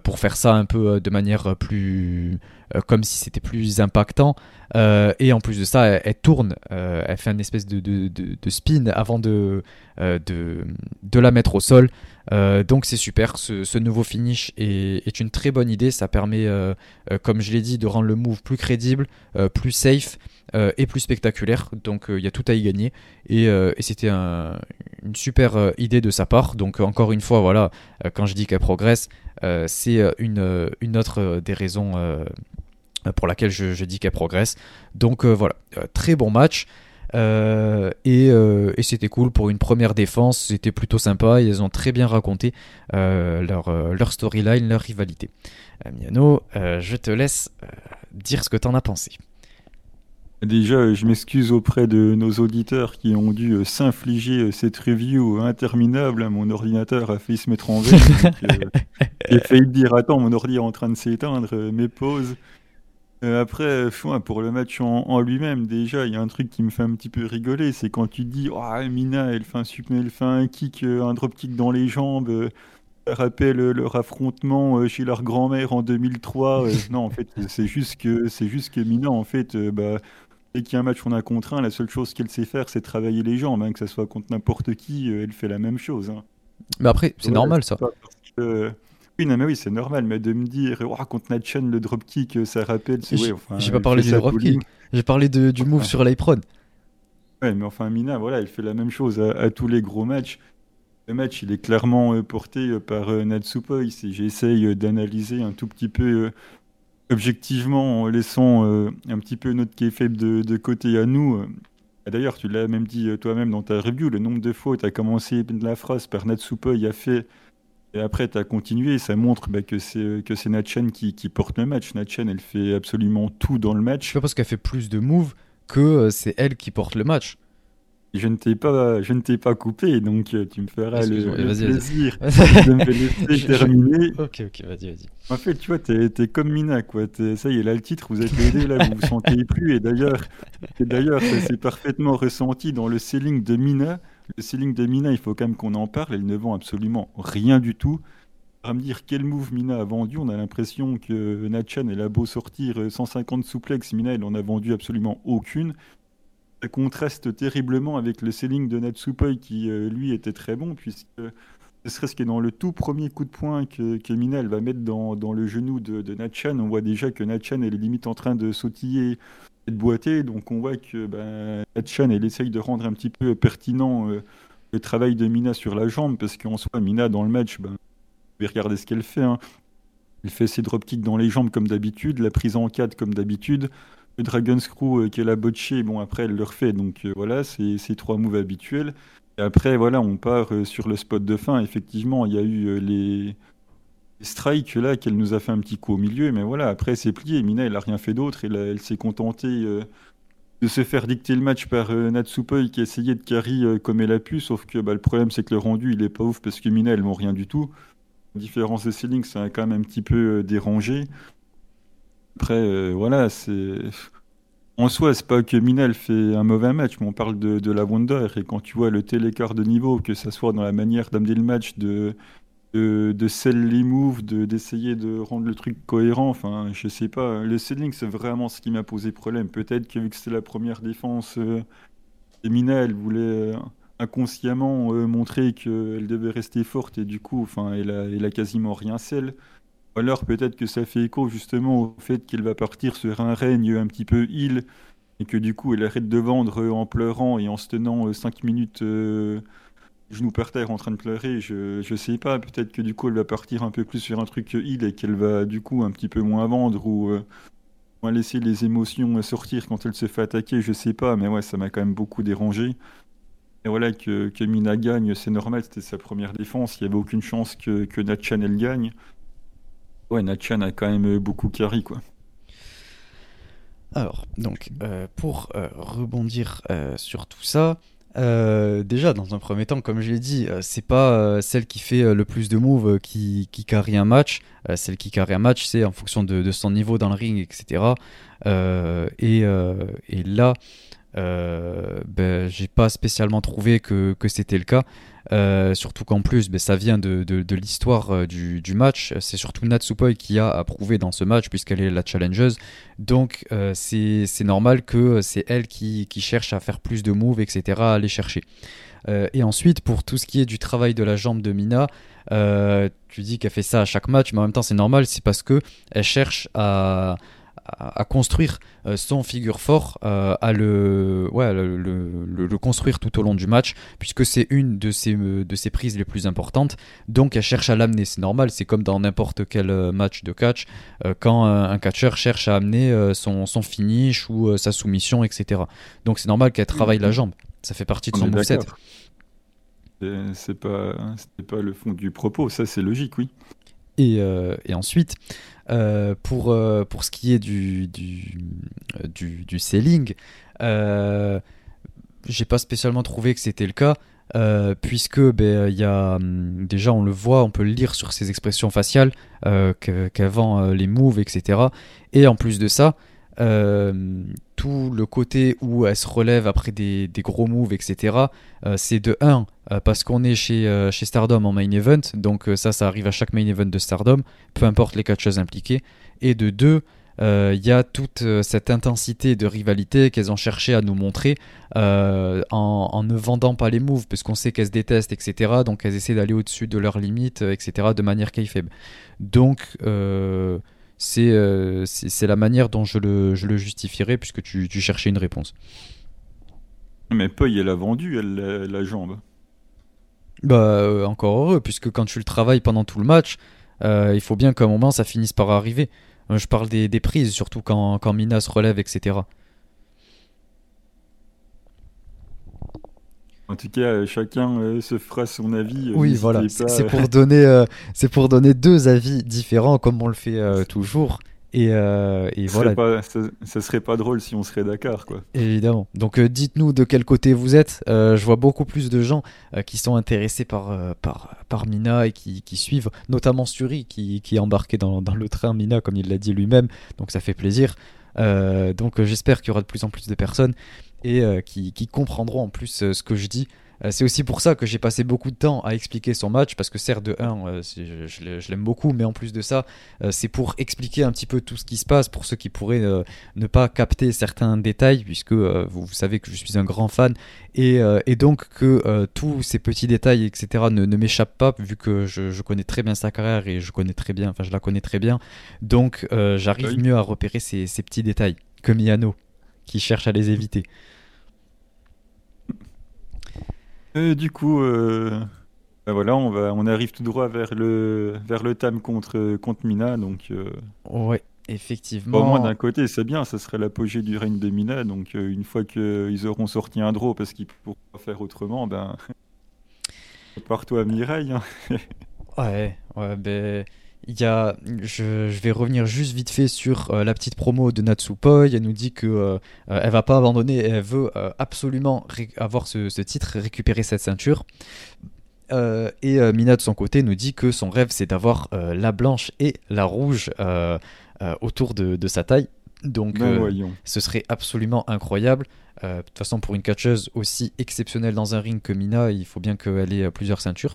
pour faire ça un peu de manière plus... comme si c'était plus impactant. et en plus de ça, elle, tourne, elle fait une espèce de, de, de spin avant de, de, la mettre au sol. Euh, donc c'est super, ce, nouveau finish est, une très bonne idée, ça permet, euh, euh, comme je l'ai dit, de rendre le move plus crédible, plus safe et plus spectaculaire, donc il y a tout à y gagner, et, c'était une super idée de sa part, donc encore une fois, voilà, quand je dis qu'elle progresse, c'est une, autre des raisons pour laquelle je, dis qu'elle progresse, donc voilà, très bon match. Euh, euh, et, c'était cool pour une première défense, c'était plutôt sympa. Ils ont très bien raconté euh, leur, leur storyline, leur rivalité. Miano, je te laisse dire ce que t'en as pensé. Déjà, je m'excuse auprès de nos auditeurs qui ont dû s'infliger cette review interminable. Mon ordinateur a failli se mettre en veille. J'ai failli dire Attends, mon ordi est en train de s'éteindre, mes pauses. Euh, après, pour le match en, lui-même, déjà, il y a un truc qui me fait un petit peu rigoler, c'est quand tu dis, oh, Mina, elle fait un, elle fait un kick, euh, un drop kick dans les jambes, euh, ça rappelle leur affrontement chez leur grand-mère en 2003. non, en fait, c'est juste que c'est juste que Mina, en fait, bah, dès qu'il y a un match qu'on a contre un, la seule chose qu'elle sait faire, c'est travailler les jambes, hein, que ce soit contre n'importe qui, elle fait la même chose. Hein. Mais après, c'est normal ça. Oui, non, mais oui, c'est normal, mais de me dire, oh, contre Natchan, le dropkick, ça rappelle. J'ai enfin, pas parlé du dropkick, j'ai parlé de, du move sur l'iPron. Ouais, mais enfin, Mina, voilà, elle fait la même chose à, tous les gros matchs. Le match, il est clairement euh, porté euh, par euh, Natsupoi. J'essaye d'analyser un tout petit peu objectivement en laissant un petit peu notre kayfabe de, de côté à nous. D'ailleurs, tu l'as même dit toi-même dans ta review, le nombre de fois tu as commencé la phrase par Natsupoi a fait et après, tu as continué, ça montre bah, que c'est que c'est Natchen qui, porte le match. Natchen, elle fait absolument tout dans le match. C'est pas parce qu'elle fait plus de moves que euh, c'est elle qui porte le match. Je ne t'ai pas, je ne t'ai pas coupé, donc euh, tu me feras le, plaisir de me laisser terminer. Ok, ok, vas-y, vas-y. En fait, tu vois, t'es es comme Mina, quoi. ça y est, là, le titre, vous êtes aidé, là, vous vous sentez plus. Et d'ailleurs, d'ailleurs, ça s'est parfaitement ressenti dans le selling de Mina. Le ceiling de Mina, il faut quand même qu'on en parle. Elle ne vend absolument rien du tout. À me dire quel move Mina a vendu, on a l'impression que Natchan, elle a beau sortir 150 souplex, Mina, elle en a vendu absolument aucune. Contraste terriblement avec le selling de Natsupoi qui, euh, lui, était très bon, puisque ne serait-ce que dans le tout premier coup de poing que, que Mina elle va mettre dans, le genou de, de Natchan, on voit déjà que Natchan elle est limite en train de sautiller et de boiter. Donc on voit que ben, Natchan elle essaye de rendre un petit peu pertinent euh, le travail de Mina sur la jambe, parce qu'en soi, Mina dans le match, ben, vous pouvez regarder ce qu'elle fait. Hein. Elle fait ses dropkicks dans les jambes comme d'habitude, la prise en 4 comme d'habitude. Le Dragon Screw euh, qu'elle a botché, bon après elle le refait, donc euh, voilà, c'est ces trois moves habituels. Et après, voilà, on part euh, sur le spot de fin. Effectivement, il y a eu les... strikes là qu'elle nous a fait un petit coup au milieu, mais voilà, après c'est plié. Mina, elle a rien fait d'autre. Elle, elle s'est contentée de se faire dicter le match par euh, Natsupoi qui a essayé de carry comme elle a pu. Sauf que bah, le problème, c'est que le rendu, il est pas ouf parce que Mina, elle rien du tout. La différence de ceiling, ça a quand même un petit peu dérangé. Après, euh, voilà, c'est. En soi, c'est pas que Mina elle fait un mauvais match, mais on parle de, de la Wonder. Et quand tu vois le tel écart de niveau, que ça soit dans la manière d'amener le match, de, de, de sell les moves, de, d'essayer de rendre le truc cohérent, enfin, je sais pas. Le selling, c'est vraiment ce qui m'a posé problème. Peut-être que vu que c'était la première défense, euh, elle voulait euh, inconsciemment euh, montrer qu'elle devait rester forte, et du coup, enfin, elle a, elle a quasiment rien sell. Ou alors peut-être que ça fait écho justement au fait qu'elle va partir sur un règne un petit peu heal et que du coup elle arrête de vendre euh, en pleurant et en se tenant 5 minutes euh, genoux par terre en train de pleurer. Je, je sais pas, peut-être que du coup elle va partir un peu plus sur un truc heal et qu'elle va du coup un petit peu moins vendre ou euh, moins laisser les émotions euh, sortir quand elle se fait attaquer, je sais pas, mais ouais, ça m'a quand même beaucoup dérangé. Et voilà, que, que Mina gagne, c'est normal, c'était sa première défense, il n'y avait aucune chance que, que Natchan elle gagne. Ouais, Natchan a quand même beaucoup carry, quoi. Alors, donc, euh, pour euh, rebondir euh, sur tout ça, euh, déjà, dans un premier temps, comme je l'ai dit, euh, c'est pas euh, celle qui fait euh, le plus de moves euh, qui, qui carry un match. Euh, celle qui carry un match, c'est en fonction de, son niveau dans le ring, etc. Euh, et, euh, et là, euh, ben, j'ai pas spécialement trouvé que, que c'était le cas. Euh, surtout qu'en plus, ben, ça vient de, de, l'histoire euh, du, du match. C'est surtout Natsupoi qui a approuvé dans ce match, puisqu'elle est la challengeuse. Donc, euh, c'est normal que c'est elle qui, qui cherche à faire plus de moves, etc., à aller chercher. Et ensuite, pour tout ce qui est du travail de la jambe de Mina, tu dis qu'elle fait ça à chaque match, mais en même temps, c'est normal, c'est parce que elle cherche à, à, à construire euh, son figure fort, euh, à le, ouais, le, le- le- le construire tout au long du match, puisque c'est une de ses, euh, de ses prises les plus importantes. Donc, elle cherche à l'amener. C'est normal, c'est comme dans n'importe quel match de catch, euh, quand un catcheur cherche à amener son, son finish ou sa soumission, etc. Donc, c'est normal qu'elle travaille la jambe. Ça fait partie de On son moveset. C'est pas, pas le fond du propos, ça c'est logique, oui. Et, euh, et ensuite, euh, pour, euh, pour ce qui est du, du, euh, du, selling, j'ai pas spécialement trouvé que c'était le cas, puisque ben, y a, hum, déjà on le voit, on peut le lire sur ses expressions faciales, euh, les moves, etc. Et en plus de ça, euh, tout le côté où elle se relève après des, gros moves, etc., euh, c'est de 1 parce qu'on est chez, euh, Stardom en main event, donc euh, ça, ça arrive à chaque main event de Stardom, peu importe les catcheuses impliquées. Et de 2, il y a toute euh, cette intensité de rivalité qu'elles ont cherché à nous montrer euh, en, ne vendant pas les moves, puisqu'on sait qu'elles se détestent, etc. Donc elles essaient d'aller au-dessus de leurs limites, euh, etc., de manière kayfabe. Donc, euh, c'est euh, c'est la manière dont je le, je le justifierais, puisque tu, tu cherchais une réponse. Mais Poi, elle a vendu, elle, la, la jambe. Bah, euh, encore heureux, puisque quand tu le travailles pendant tout le match, euh, il faut bien qu'à un moment ça finisse par arriver. Je parle des, des prises, surtout quand, quand Mina se relève, etc. En tout cas, euh, chacun euh, se fera son avis. euh, Oui, voilà, c'est pour donner, c'est pour donner deux avis différents, comme on le fait toujours. Et, euh, ce voilà, pas- ça, ça serait pas drôle si on serait d'accord, quoi. évidemment. Donc euh, dites-nous de quel côté vous êtes. Euh, je vois beaucoup plus de gens qui sont intéressés par, par, par Mina et qui, qui suivent, notamment Suri qui, qui est embarqué dans, dans le train Mina, comme il l'a dit lui-même. Donc ça fait plaisir. Donc j'espère qu'il y aura de plus en plus de personnes et euh, qui, qui comprendront en plus euh, ce que je dis. C'est aussi pour ça que j'ai passé beaucoup de temps à expliquer son match, parce que certes, de 1, je, je l'aime beaucoup, mais en plus de ça, c'est pour expliquer un petit peu tout ce qui se passe, pour ceux qui pourraient ne pas capter certains détails, puisque vous, savez que je suis un grand fan, et, donc que tous ces petits détails, etc., ne, ne m'échappent pas, vu que je, je, connais très bien sa carrière et je connais très bien, enfin je la connais très bien, donc j'arrive mieux à repérer ces, ces petits détails que Miano, qui cherche à les éviter. Euh, du coup, euh, bah voilà, on, va, on arrive tout droit vers le, vers le Tam contre, contre Mina. Donc, euh, ouais, effectivement. Au moins, d'un côté, c'est bien, ça serait l'apogée du règne de Mina. Donc, une fois qu'ils auront sorti un draw parce qu'ils pourront pas faire autrement, ben. Par-toi, à Mireille. Hein. ouais, ouais, ben. Il y a, je, vais revenir juste vite fait sur euh, la petite promo de Natsupoi. Elle nous dit que euh, euh, elle va pas abandonner, elle veut absolument avoir ce, titre, récupérer cette ceinture. et Mina de son côté nous dit que son rêve c'est d'avoir la blanche et la rouge autour de, sa taille. Donc ce serait absolument incroyable. de toute façon, pour une catcheuse aussi exceptionnelle dans un ring que Mina, il faut bien qu'elle ait plusieurs ceintures.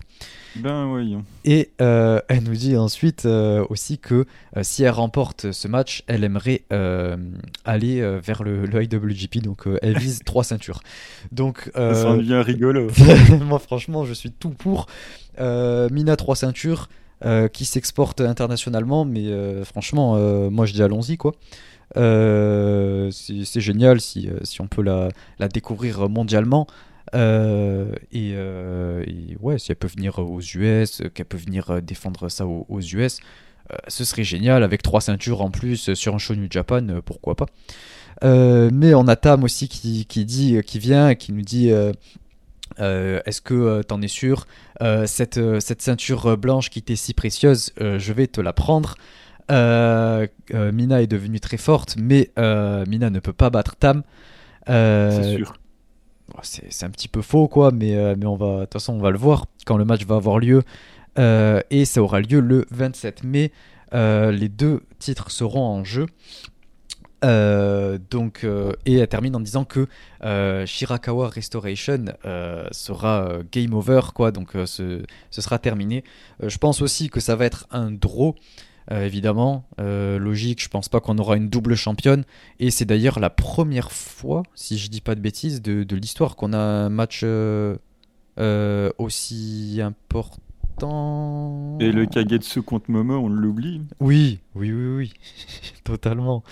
Ben voyons. Et euh, elle nous dit ensuite euh, aussi que euh, si elle remporte ce match, elle aimerait aller vers le, IWGP, donc elle vise trois ceintures. Donc, ça devient rigolo. moi, franchement, je suis tout pour. Mina, trois ceintures. qui s'exporte internationalement, mais franchement, moi je dis allons-y quoi. C'est génial si, si, on peut la, la découvrir mondialement. Euh, euh, et, ouais, si elle peut venir aux US, qu'elle peut venir euh, défendre ça aux, US, ce serait génial avec trois ceintures en plus sur un show New Japan, pourquoi pas. mais on a Tam aussi qui, qui dit, qui vient, qui nous dit. Est-ce que t'en es sûr cette, cette ceinture blanche qui t'est si précieuse, je vais te la prendre. Mina est devenue très forte, mais Mina ne peut pas battre Tam. C'est sûr c'est un petit peu faux, quoi, mais, euh, mais on va, de toute façon, on va le voir quand le match va avoir lieu. Euh, et ça aura lieu le 27 mai. Euh, les deux titres seront en jeu. donc, et elle termine en disant que Shirakawa Restoration sera game over, quoi, donc ce, ce, sera terminé. je pense aussi que ça va être un draw. Euh, évidemment. Euh, logique, je pense pas qu'on aura une double championne. Et c'est d'ailleurs la première fois, si je dis pas de bêtises, de, l'histoire qu'on a un match euh, aussi important. Et le Kagetsu contre Momo, on l'oublie Oui, oui, oui, oui, totalement.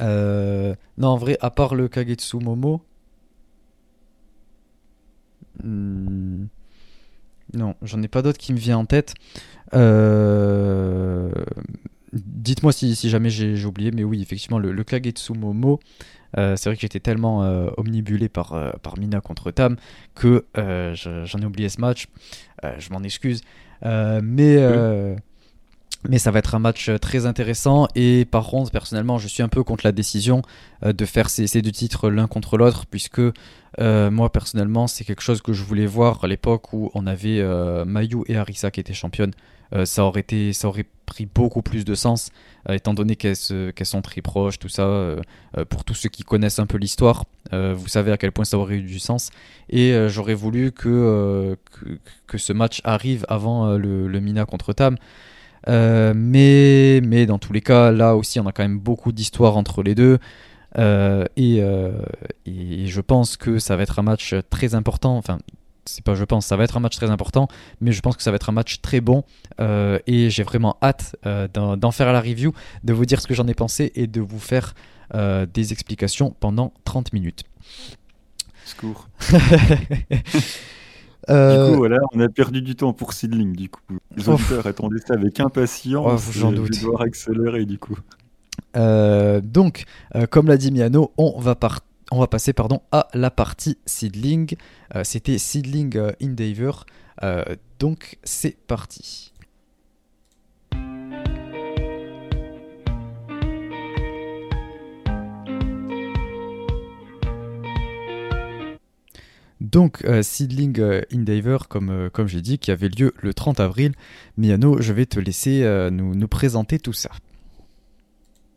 non, en vrai, à part le Kagetsu Momo. Hmm, non, j'en ai pas d'autres qui me viennent en tête. Euh, dites-moi si, jamais j'ai oublié, mais oui, effectivement, le, le Kagetsu Momo, euh, c'est vrai que j'étais tellement euh, omnibulé par, par Mina contre Tam que j'en ai oublié ce match. je m'en excuse. mais. Mais ça va être un match très intéressant et par contre personnellement je suis un peu contre la décision de faire ces, ces deux titres l'un contre l'autre puisque moi personnellement c'est quelque chose que je voulais voir à l'époque où on avait Mayu et Arisa qui étaient championnes euh, ça, aurait été, ça aurait pris beaucoup plus de sens, euh, étant donné qu'elles sont très proches, tout ça. Euh, pour tous ceux qui connaissent un peu l'histoire, vous savez à quel point ça aurait eu du sens. Et j'aurais voulu que, que, ce match arrive avant le, Mina contre Tam. mais, mais dans tous les cas, là aussi, on a quand même beaucoup d'histoire entre les deux. et, et, je pense que ça va être un match très important. Enfin, c'est pas je pense, ça va être un match très important, mais je pense que ça va être un match très bon euh, et j'ai vraiment hâte euh, d'en faire la review, de vous dire ce que j'en ai pensé et de vous faire euh, des explications pendant 30 minutes. Secours. Du coup, voilà, on a perdu du temps pour Seedling, du coup. Les auditeurs attendaient ça avec impatience. Oh, J'en doute. Je dois accélérer, du coup. donc, comme l'a dit Miano, on va partir on va passer pardon, à la partie seedling. Euh, c'était seedling euh, endeavor. Euh, donc c'est parti. Donc, Seedling Endeavor, comme, comme j'ai dit, qui avait lieu le 30 avril. Miano, je vais te laisser nous, nous présenter tout ça.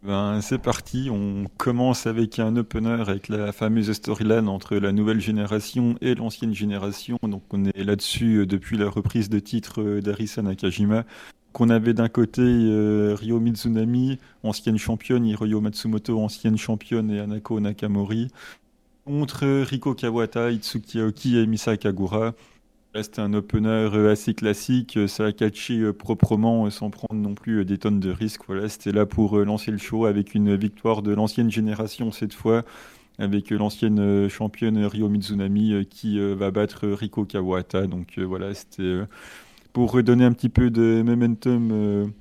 Ben, c'est parti, on commence avec un opener avec la fameuse storyline entre la nouvelle génération et l'ancienne génération. Donc on est là-dessus euh, depuis la reprise de titre euh, d'Arisa Nakajima. Qu'on avait d'un côté euh, Ryo Mizunami, ancienne championne, Hiroyo Matsumoto, ancienne championne, et Anako Nakamori, contre Riko Kawata, Itsuki Aoki et Misa Kagura. C'était un opener euh, assez classique, euh, ça a catché euh, proprement sans prendre non plus des tonnes de risques. Voilà, c'était là pour lancer le show avec une victoire de l'ancienne génération cette fois, avec l'ancienne championne Ryo Mizunami qui va battre Riko Kawata. Donc voilà, c'était pour redonner un petit peu de momentum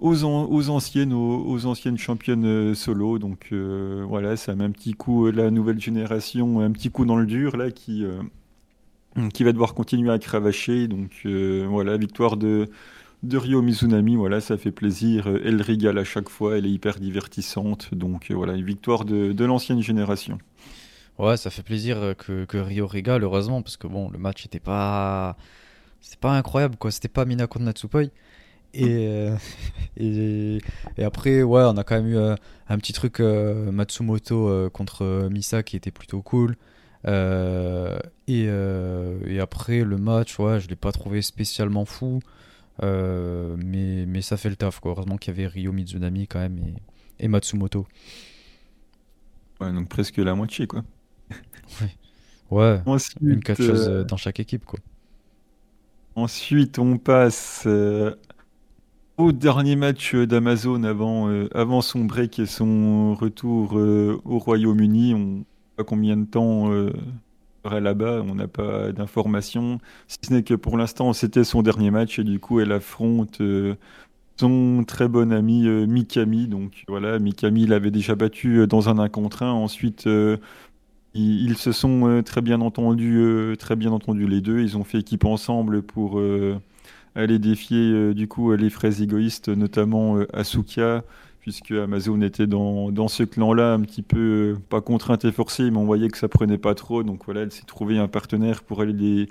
aux, aux, anciennes, aux, anciennes championnes solo. Donc voilà, ça met un petit coup la nouvelle génération, un petit coup dans le dur là qui qui va devoir continuer à cravacher. Donc euh, voilà, victoire de, de Mizunami, voilà, ça fait plaisir. Elle régale à chaque fois, elle est hyper divertissante. Donc euh, voilà, une victoire de, l'ancienne génération. Ouais, ça fait plaisir que, que, Ryo régale, heureusement, parce que bon, le match était pas. C'était pas incroyable, quoi. C'était pas Mina contre Natsupoi. Et, euh, et, après, ouais, on a quand même eu un petit truc Matsumoto contre Misa qui était plutôt cool. Euh, et, euh, et, après, le match, ouais, je l'ai pas trouvé spécialement fou. Euh, mais, mais ça fait le taf, quoi. Heureusement qu'il y avait Ryo Mizunami quand même et, et Matsumoto. Ouais, donc presque la moitié, quoi. ouais, ouais une catcheuse dans chaque équipe, quoi. Ensuite, on passe au dernier match d'Amazon avant, avant son break et son retour au Royaume-Uni. On, pas combien de temps euh, sera là-bas, on n'a pas d'informations. Si ce n'est que pour l'instant, c'était son dernier match et du coup, elle affronte euh, son très bon ami euh, Mikami. Donc voilà, Mikami l'avait déjà battu euh, dans un 1 contre 1. Ensuite, ils, se sont très bien entendus, très bien entendus les deux. Ils ont fait équipe ensemble pour aller défier du coup les fraises égoïstes, notamment Asuka puisque Amazon était dans, ce clan-là, un petit peu, euh, pas contrainte et forcée, mais on voyait que ça prenait pas trop. Donc voilà, elle s'est trouvée un partenaire pour aller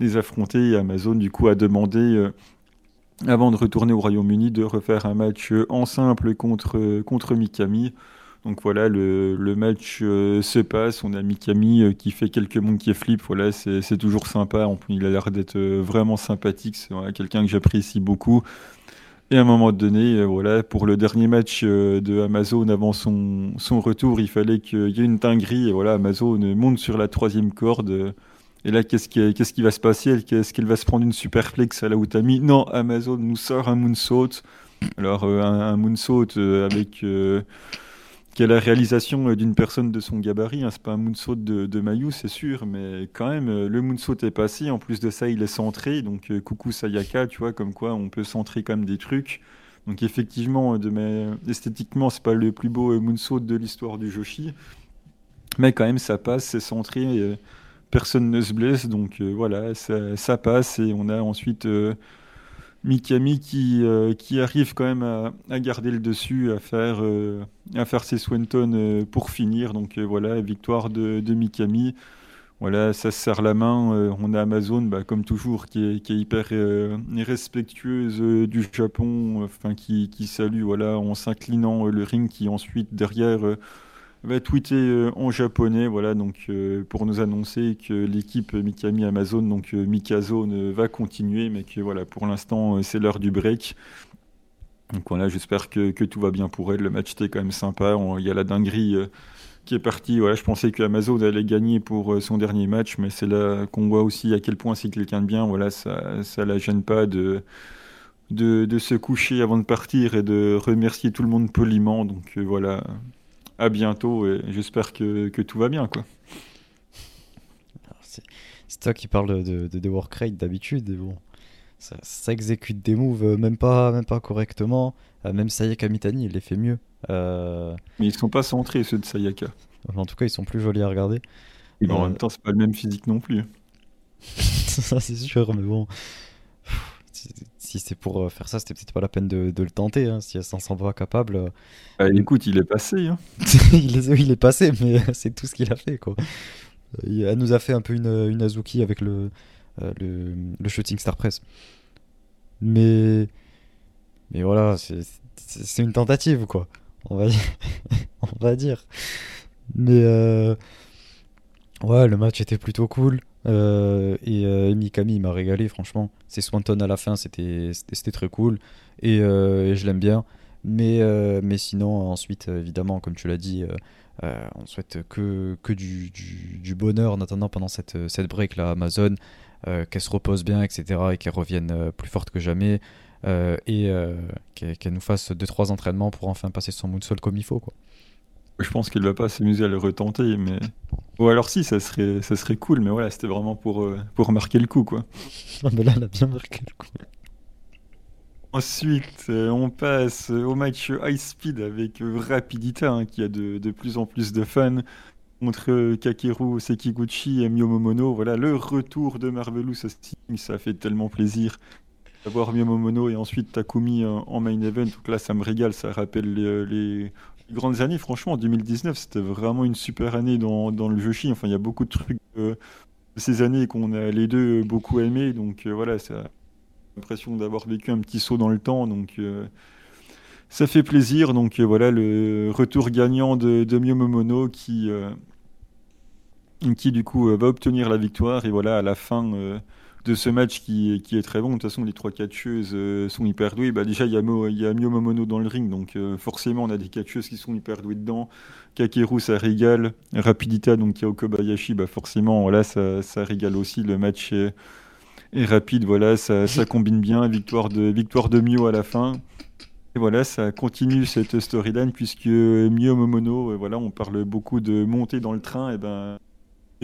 les, affronter. Et Amazon, du coup, a demandé, euh, avant de retourner au Royaume-Uni, de refaire un match euh, en simple contre, contre Mikami. Donc voilà, le, le match se passe. On a Mikami qui fait quelques monkey flips. Voilà, c'est toujours sympa. Il a l'air d'être vraiment sympathique. C'est quelqu'un que j'apprécie beaucoup. Et à un moment donné, euh, voilà, pour le dernier match euh, de Amazon avant son, retour, il fallait qu'il y ait une dinguerie. Et voilà, Amazon monte sur la troisième corde. Et là, qu'est-ce qui, va se passer? Est-ce qu'elle va se prendre une superflex à la Utami Non, Amazon nous sort un moonsault. Alors, euh, un moonsault avec qui a la réalisation euh, d'une personne de son gabarit. Hein. C'est pas un moonsault de, de Mayu, c'est sûr, mais quand même, euh, le moonsault est passé. En plus de ça, il est centré. Donc, euh, coucou Sayaka, tu vois, comme quoi on peut centrer même des trucs. Donc, effectivement, de mes... esthétiquement, c'est pas le plus beau moonsault de l'histoire du Joshi. Mais quand même, ça passe, c'est centré. personne ne se blesse. Donc, voilà, ça, passe. Et on a ensuite Mikami qui, euh, qui arrive quand même à, garder le dessus, à faire, euh, à faire ses Swenton euh, pour finir. Donc voilà, victoire de, de, Mikami. Voilà, ça se serre la main. on a Amazon, bah, comme toujours, qui est, hyper respectueuse du Japon, qui, qui salue voilà, en s'inclinant le ring, qui ensuite derrière va tweeter euh, en japonais, voilà, donc euh, pour nous annoncer que l'équipe Mikami Amazon, donc euh, Mikazone, va continuer, mais que voilà, pour l'instant, c'est l'heure du break. Donc voilà, j'espère que, que, tout va bien pour elle. Le match était quand même sympa. Il y a la dinguerie qui est partie. Voilà, je pensais que Amazon allait gagner pour son dernier match, mais c'est là qu'on voit aussi à quel point c'est quelqu'un de bien. Voilà, ça, ça la gêne pas de, de, se coucher avant de partir et de remercier tout le monde poliment. Donc voilà, à bientôt et j'espère que, que, tout va bien. quoi. C'est toi qui parles de, de, de work rate d'habitude. Bon, ça, ça, exécute des moves euh, même pas, même pas correctement. Euh, même Sayaka Mitani, il les fait mieux. Euh... Mais ils sont pas centrés ceux de Sayaka. En tout cas, ils sont plus jolis à regarder. Et en même temps, c'est pas le même physique non plus. ça, c'est sûr, mais bon si c'est pour euh, faire ça, c'était peut-être pas la peine de, le tenter. Hein, si elle s'en sent pas capable. Bah, écoute, il est passé. Hein. il, est, il est passé, mais c'est tout ce qu'il a fait. Quoi. Elle nous a fait un peu une, une Azuki avec le, euh, le, le, Shooting Star Press. Mais, mais voilà, c'est une tentative. quoi. on va, on va dire. Mais euh, ouais, le match était plutôt cool. Euh, et euh, Mikami m'a régalé, franchement. C'est Swanton à la fin, c'était très cool. Et, et je l'aime bien. Mais, mais sinon, ensuite, évidemment, comme tu l'as dit, on souhaite que, que du, du, du, bonheur en attendant pendant cette, cette break là, Amazon. qu'elle se repose bien, etc. et qu'elle revienne plus forte que jamais. et qu'elle nous fasse 2-3 entraînements pour enfin passer son moonsault comme il faut. Quoi. Je pense qu'il va pas s'amuser à le retenter, mais. Ou alors si, ça serait, ça serait cool, mais voilà, c'était vraiment pour, euh, pour marquer le coup, quoi. Ah, là, elle a bien marqué le coup. Ensuite, euh, on passe au match high speed avec Rapidita, hein, qui a de, de, plus en plus de fans, contre Kakeru Sekiguchi et Miyomomono. Voilà, le retour de Marvelous ça fait tellement plaisir d'avoir Miyomomono et ensuite Takumi en main event. Donc là, ça me régale, ça rappelle les, grandes années. Franchement, en 2019, c'était vraiment une super année dans, dans le jeu chi. Enfin, il y a beaucoup de trucs euh, de ces années qu'on a les deux beaucoup aimés. Donc euh, voilà, ça l'impression d'avoir vécu un petit saut dans le temps. Donc euh, ça fait plaisir. Donc voilà, le retour gagnant de, de Momono qui, qui du coup va obtenir la victoire. Et voilà, à la fin de ce match qui, est très bon. De toute façon, les trois catcheuses euh, sont hyper douées. Bah, déjà, il y, a Mio Momono dans le ring, donc euh, forcément, on a des catcheuses qui sont hyper douées dedans. Kakeru, ça régale. Rapidita, donc il y a Okobayashi, bah, forcément, voilà, ça, ça régale aussi. Le match est, rapide, voilà, ça, ça, combine bien. Victoire de, victoire de Mio à la fin. Et voilà, ça continue cette storyline puisque Mio Momono, euh, voilà, on parle beaucoup de monter dans le train, et ben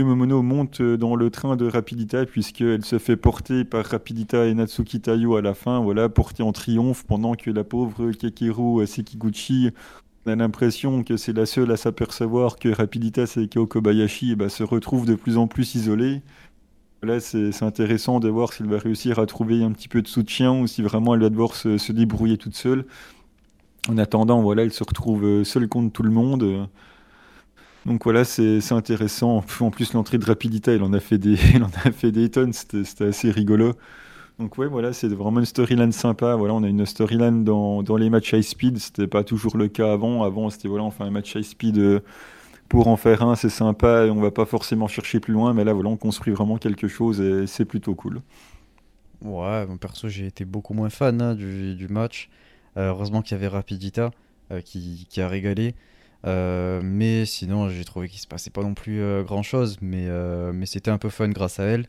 Momono monte dans le train de Rapidita puisqu'elle se fait porter par Rapidita et Natsuki Tayo à la fin, voilà, portée en triomphe pendant que la pauvre Kekiru Sekiguchi a l'impression que c'est la seule à s'apercevoir que Rapidita Seiko Kobayashi bah, se retrouve de plus en plus isolée. Là, c'est intéressant de voir s'il va réussir à trouver un petit peu de soutien ou si vraiment elle va devoir se, débrouiller toute seule. En attendant, voilà, elle se retrouve seule contre tout le monde. Donc voilà, c'est intéressant. En plus, l'entrée de Rapidita, il en a fait des, il en a fait des tonnes. C'était assez rigolo. Donc ouais, voilà, c'est vraiment une storyline sympa. Voilà, on a une storyline dans, dans les matchs high speed. C'était pas toujours le cas avant. Avant, c'était voilà, on fait un match high speed euh, pour en faire un, c'est sympa. Et on va pas forcément chercher plus loin, mais là, voilà, on construit vraiment quelque chose et c'est plutôt cool. Ouais, mon perso, j'ai été beaucoup moins fan hein, du, match. Euh, heureusement qu'il y avait Rapidita euh, qui, a régalé. Euh, mais sinon, j'ai trouvé qu'il se passait pas non plus euh, grand chose, mais, euh, mais c'était un peu fun grâce à elle.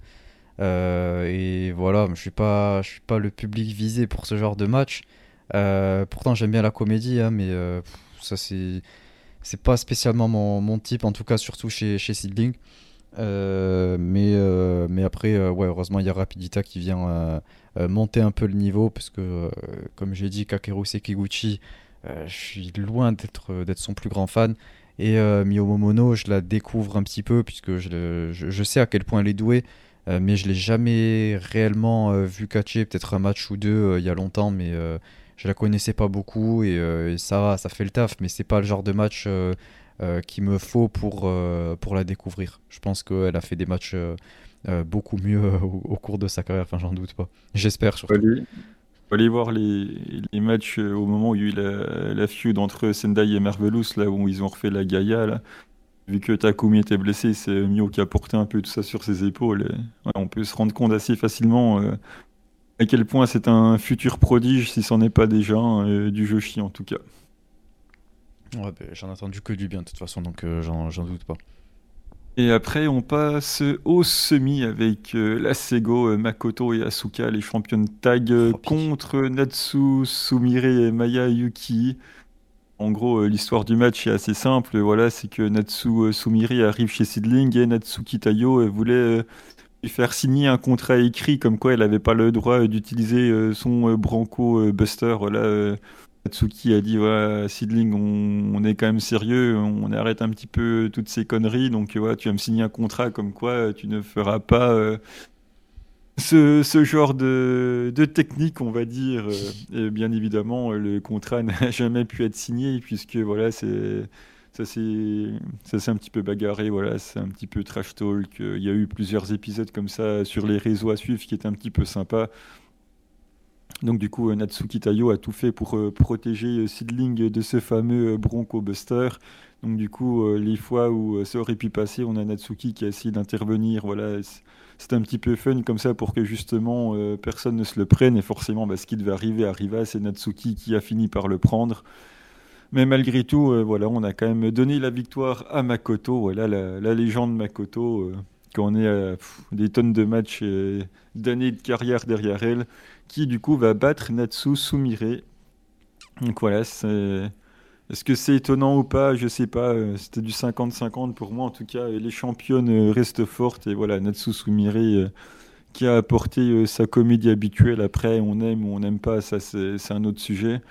et voilà, je suis pas, suis pas le public visé pour ce genre de match. pourtant, j'aime bien la comédie, hein, mais ça c'est, c'est pas spécialement mon, mon, type, en tout cas surtout chez, chez mais, mais après, ouais, heureusement, il y a Rapidita qui vient monter un peu le niveau, parce que, comme j'ai dit, Kakeru Sekiguchi je suis loin d'être euh, d'être son plus grand fan. Et euh, Momono, je la découvre un petit peu puisque je, sais à quel point elle est douée, mais je l'ai jamais réellement vu catcher, peut-être un match ou deux il y a longtemps, mais je la connaissais pas beaucoup et, ça ça fait le taf, mais c'est pas le genre de match qu'il me faut pour, la découvrir. Je pense qu'elle a fait des matchs beaucoup mieux au, cours de sa carrière, enfin j'en doute pas. J'espère surtout aller voir les, matchs euh, au moment où il y a eu la, la feud entre Sendai et Marvelous, là où ils ont refait la Gaïa. Là. Vu que Takumi était blessé, c'est Mio qui a porté un peu tout ça sur ses épaules. On peut se rendre compte assez facilement euh, à quel point c'est un futur prodige, si c'en est pas déjà, euh, du jeu chi en tout cas. Ben, j'en ai entendu que du bien de toute façon, donc j'en doute pas. Et après, on passe au semi avec euh, la Sego, euh, Makoto et Asuka, les championnes tag euh, contre Natsu, Sumire et Maya Yuki. En gros, l'histoire du match est assez simple. Voilà, c'est que Natsu Sumire arrive chez Sidling et Natsu Kitayo voulait lui faire signer un contrat écrit comme quoi elle n'avait pas le droit d'utiliser son Branco Buster. Voilà, Atsuki a dit ouais, Sidling, on, est quand même sérieux, on arrête un petit peu toutes ces conneries, donc tu vas me signer un contrat comme quoi tu ne feras pas euh, ce, ce, genre de, de, technique, on va dire. Et bien évidemment, le contrat n'a jamais pu être signé puisque voilà, c'est ça s'est un petit peu bagarré, voilà, c'est un petit peu trash talk. Il y a eu plusieurs épisodes comme ça sur les réseaux à suivre qui étaient un petit peu sympas. Donc du coup, Natsuki Tayo a tout fait pour protéger Sidling de ce fameux Bronco Buster. Donc du coup, les fois où ça aurait pu passer, on a Natsuki qui a essayé d'intervenir. Voilà, c'est un petit peu fun comme ça pour que justement personne ne se le prenne. Et forcément, bah, ce qui devait arriver arriva. C'est Natsuki qui a fini par le prendre. Mais malgré tout, euh, voilà, on a quand même donné la victoire à Makoto, voilà, la, légende Makoto, euh, quand on est à des tonnes de matchs et d'années de carrière derrière elle, qui du coup va battre Natsu Sumire. Donc voilà. Est-ce que c'est étonnant ou pas? Je sais pas. Euh, c'était du 50-50 pour moi. En tout cas, les championnes restent fortes. Et voilà, Natsu Sumire qui a apporté sa comédie habituelle. Après, on aime ou on n'aime pas, ça c'est un autre sujet.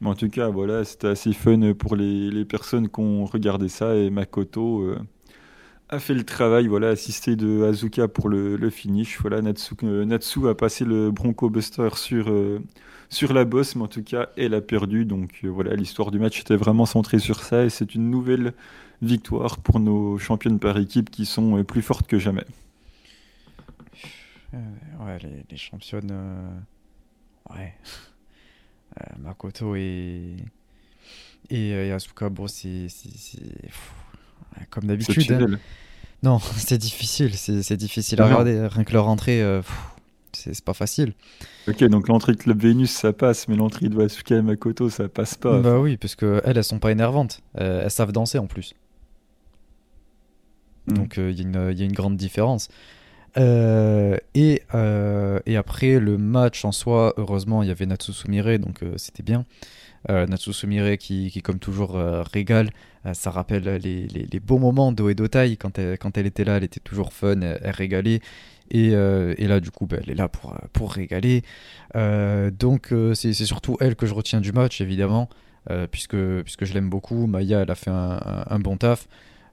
Mais en tout cas, voilà, c'était assez fun pour les, personnes qui ont regardé ça. Et Makoto euh, a fait le travail, voilà, assisté de Azuka pour le, le finish. Voilà, Natsu, euh, Natsu, a passé le Bronco Buster sur, euh, sur la bosse, mais en tout cas, elle a perdu. Donc voilà, l'histoire du match était vraiment centrée sur ça. Et c'est une nouvelle victoire pour nos championnes par équipe qui sont plus fortes que jamais. ouais, les, les championnes. Ouais. Euh, Makoto et, et, euh, Asuka, bon, c'est comme d'habitude. Hein. Non, c'est difficile, c'est difficile à regarder. Rien que leur entrée, euh, c'est pas facile. Ok, donc l'entrée de Club Vénus, ça passe, mais l'entrée de Asuka et Makoto, ça passe pas. Bah oui, parce qu'elles, elles sont pas énervantes. elles savent danser en plus. Hmm. Donc il y, y, a une grande différence. Euh, et, euh, et, après le match en soi, heureusement, il y avait Natsu Sumire, donc euh, c'était bien. Natsu Sumire qui, comme toujours, régale. ça rappelle les, beaux moments d'Oedotai. Quand elle, quand elle était là, elle était toujours fun, elle, régalait. Et, et, là, du coup, bah, elle est là pour, régaler. donc, c'est surtout elle que je retiens du match, évidemment, puisque, puisque je l'aime beaucoup. Maya, elle a fait un, bon taf.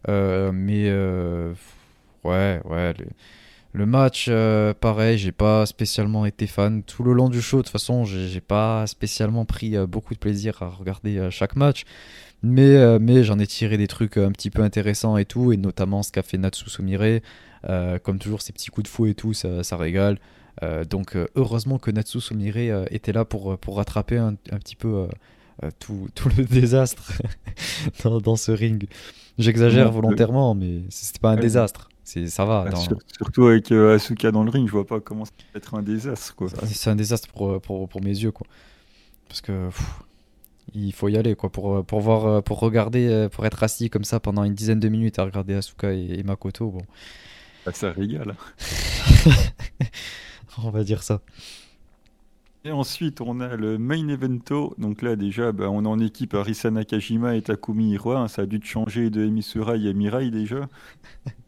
mais ouais, ouais. Match, euh, pareil, j'ai pas spécialement été fan tout le long du show. De toute façon, j'ai pas spécialement pris euh, beaucoup de plaisir à regarder euh, chaque match. Mais, mais j'en ai tiré des trucs un petit peu intéressants et tout, et notamment ce qu'a fait Natsu Sumire. comme toujours, ces petits coups de fou et tout, ça, ça régale. donc, heureusement que Natsu Sumire était là pour, pour rattraper un, un petit peu tout, tout, le désastre dans, dans, ce ring. J'exagère volontairement, mais c'était pas un désastre ça va. Bah, surtout avec euh, Asuka dans le ring, je vois pas comment ça peut être un désastre. C'est un désastre pour, pour, pour, mes yeux. Quoi. Parce que il faut y aller quoi, pour, pour, voir, euh, pour regarder, euh, pour être assis comme ça pendant une dizaine de minutes à regarder Asuka et, Makoto. Bon. Bah, ça régale. On va dire ça. Et ensuite, on a le main evento. Donc là, déjà, bah, on est en équipe Arisa Nakajima et Takumi Hiroa. Hein. Ça a dû changer de Emisura et Mirai déjà.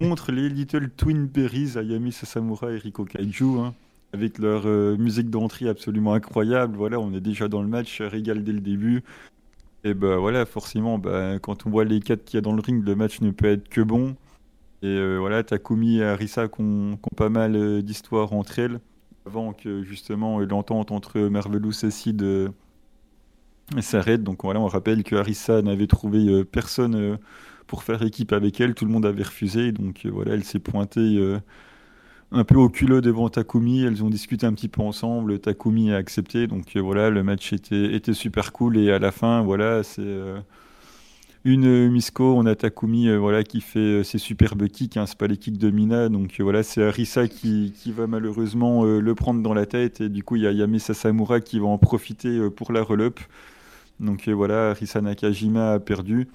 Contre les Little Twin Berries, Ayami Sasamura et Riko Kaiju. Hein. avec leur euh, musique d'entrée absolument incroyable. Voilà, on est déjà dans le match, régal dès le début. Et ben voilà, forcément, bah, quand on voit les quatre qu'il y a dans le ring, le match ne peut être que bon. Et euh, voilà, Takumi et Arisa qui ont, pas mal euh, d'histoires entre elles avant que justement l'entente entre Marvelous et Sid euh, s'arrête. Donc voilà, on rappelle que Harissa n'avait trouvé euh, personne euh, pour faire équipe avec elle, tout le monde avait refusé. Donc voilà, elle s'est pointée un peu au culot devant Takumi. Elles ont discuté un petit peu ensemble. Takumi a accepté. Donc voilà, le match était, était super cool. Et à la fin, voilà, c'est une euh, Misko, on a Takumi euh, voilà, qui fait euh, ses superbes kicks, hein, c'est pas les kicks de Mina, donc voilà, c'est Arisa qui, va malheureusement le prendre dans la tête, et du coup il y a Yamesa Samura qui va en profiter pour la relup. Donc voilà, Arisa Nakajima a perdu.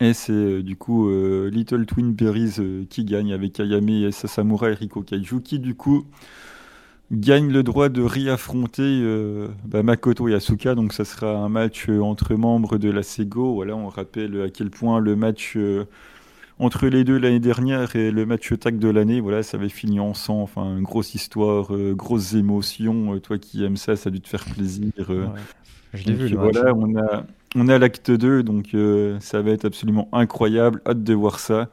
Et c'est du coup Little Twin Berries qui gagne avec Ayame Sasamura et Riko Kaiju qui du coup gagne le droit de réaffronter euh, bah, Makoto et Asuka. Donc ça sera un match euh, entre membres de la Sego. Voilà, on rappelle à quel point le match euh, entre les deux l'année dernière et le match tag de l'année, voilà, ça avait fini en sang. Enfin, une grosse histoire, grosses émotions. toi qui aimes ça, ça a dû te faire plaisir. Je l'ai vu. voilà, on a, on a l'acte 2, donc ça va être absolument incroyable. Hâte de voir ça.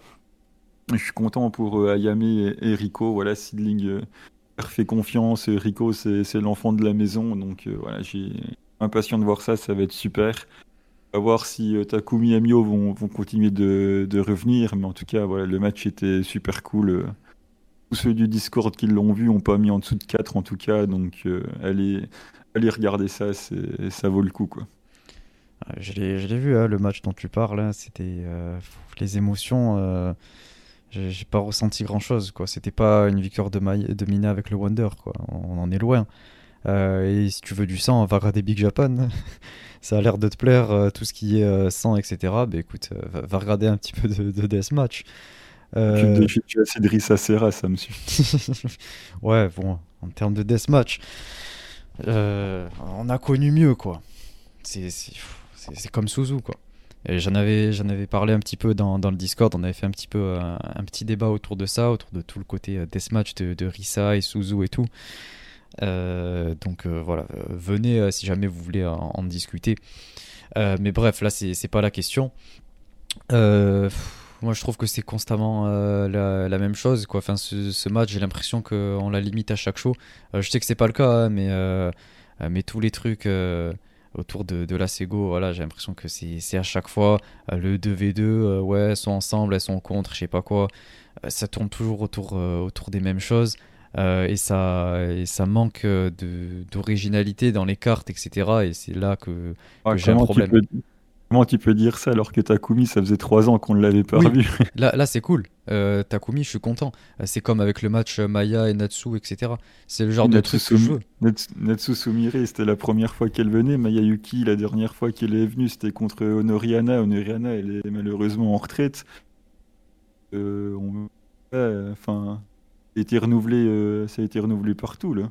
Je suis content pour Ayame et, et Rico. Voilà, Sidling fait confiance. Rico, c'est l'enfant de la maison. Donc euh, voilà, j'ai impatient de voir ça. Ça va être super. On voir si euh, Takumi et Mio vont, vont continuer de, de, revenir. Mais en tout cas, voilà, le match était super cool. tous ceux du Discord qui l'ont vu ont pas mis en dessous de 4 en tout cas, donc allez, allez regarder ça, ça vaut le coup quoi. Je l'ai vu, hein, le match dont tu parles, hein, c'était les émotions j'ai pas ressenti grand chose quoi. C'était pas une victoire de, de Mina avec le Wonder quoi. On en est loin. Euh, et si tu veux du sang va regarder Big Japan. Ça a l'air de te plaire euh, tout ce qui est euh, sang etc bah écoute va, regarder un petit peu de, de Deathmatch euh... tu, as Cédric Serra ça me suffit. Ouais bon en termes de Deathmatch on a connu mieux quoi. C'est comme Suzu quoi J'en avais, j'en avais parlé un petit peu dans, dans, le Discord, on avait fait un petit peu euh, un, petit débat autour de ça, autour de tout le côté euh, deathmatch de, de Risa et Suzu et tout. Euh, donc voilà, venez si jamais vous voulez en, discuter. mais bref, là c'est pas la question. moi je trouve que c'est constamment la, même chose. Quoi. Enfin, ce, ce match, j'ai l'impression qu'on la limite à chaque show. je sais que c'est pas le cas, hein, mais, mais tous les trucs autour de, de la Sego, voilà, j'ai l'impression que c'est à chaque fois euh, le 2v2, euh, ouais, elles sont ensemble, elles sont contre, je sais pas quoi. Euh, ça tourne toujours autour, autour des mêmes choses. et, ça, et ça manque d'originalité dans les cartes, etc. Et c'est là que, que j'ai un problème. Comment tu peux dire ça alors que Takumi, ça faisait trois ans qu'on ne l'avait pas vu Là, là c'est cool. Euh, Takumi, je suis content. Euh, c'est comme avec le match euh, Maya et Natsu, etc. C'est le genre de truc que je veux. Natsu Sumire, c'était la première fois qu'elle venait. Maya Yuki, la dernière fois qu'elle est venue, c'était contre Honoriana. Honoriana, elle est malheureusement en retraite. enfin, a été renouvelé, ça a été renouvelé partout là.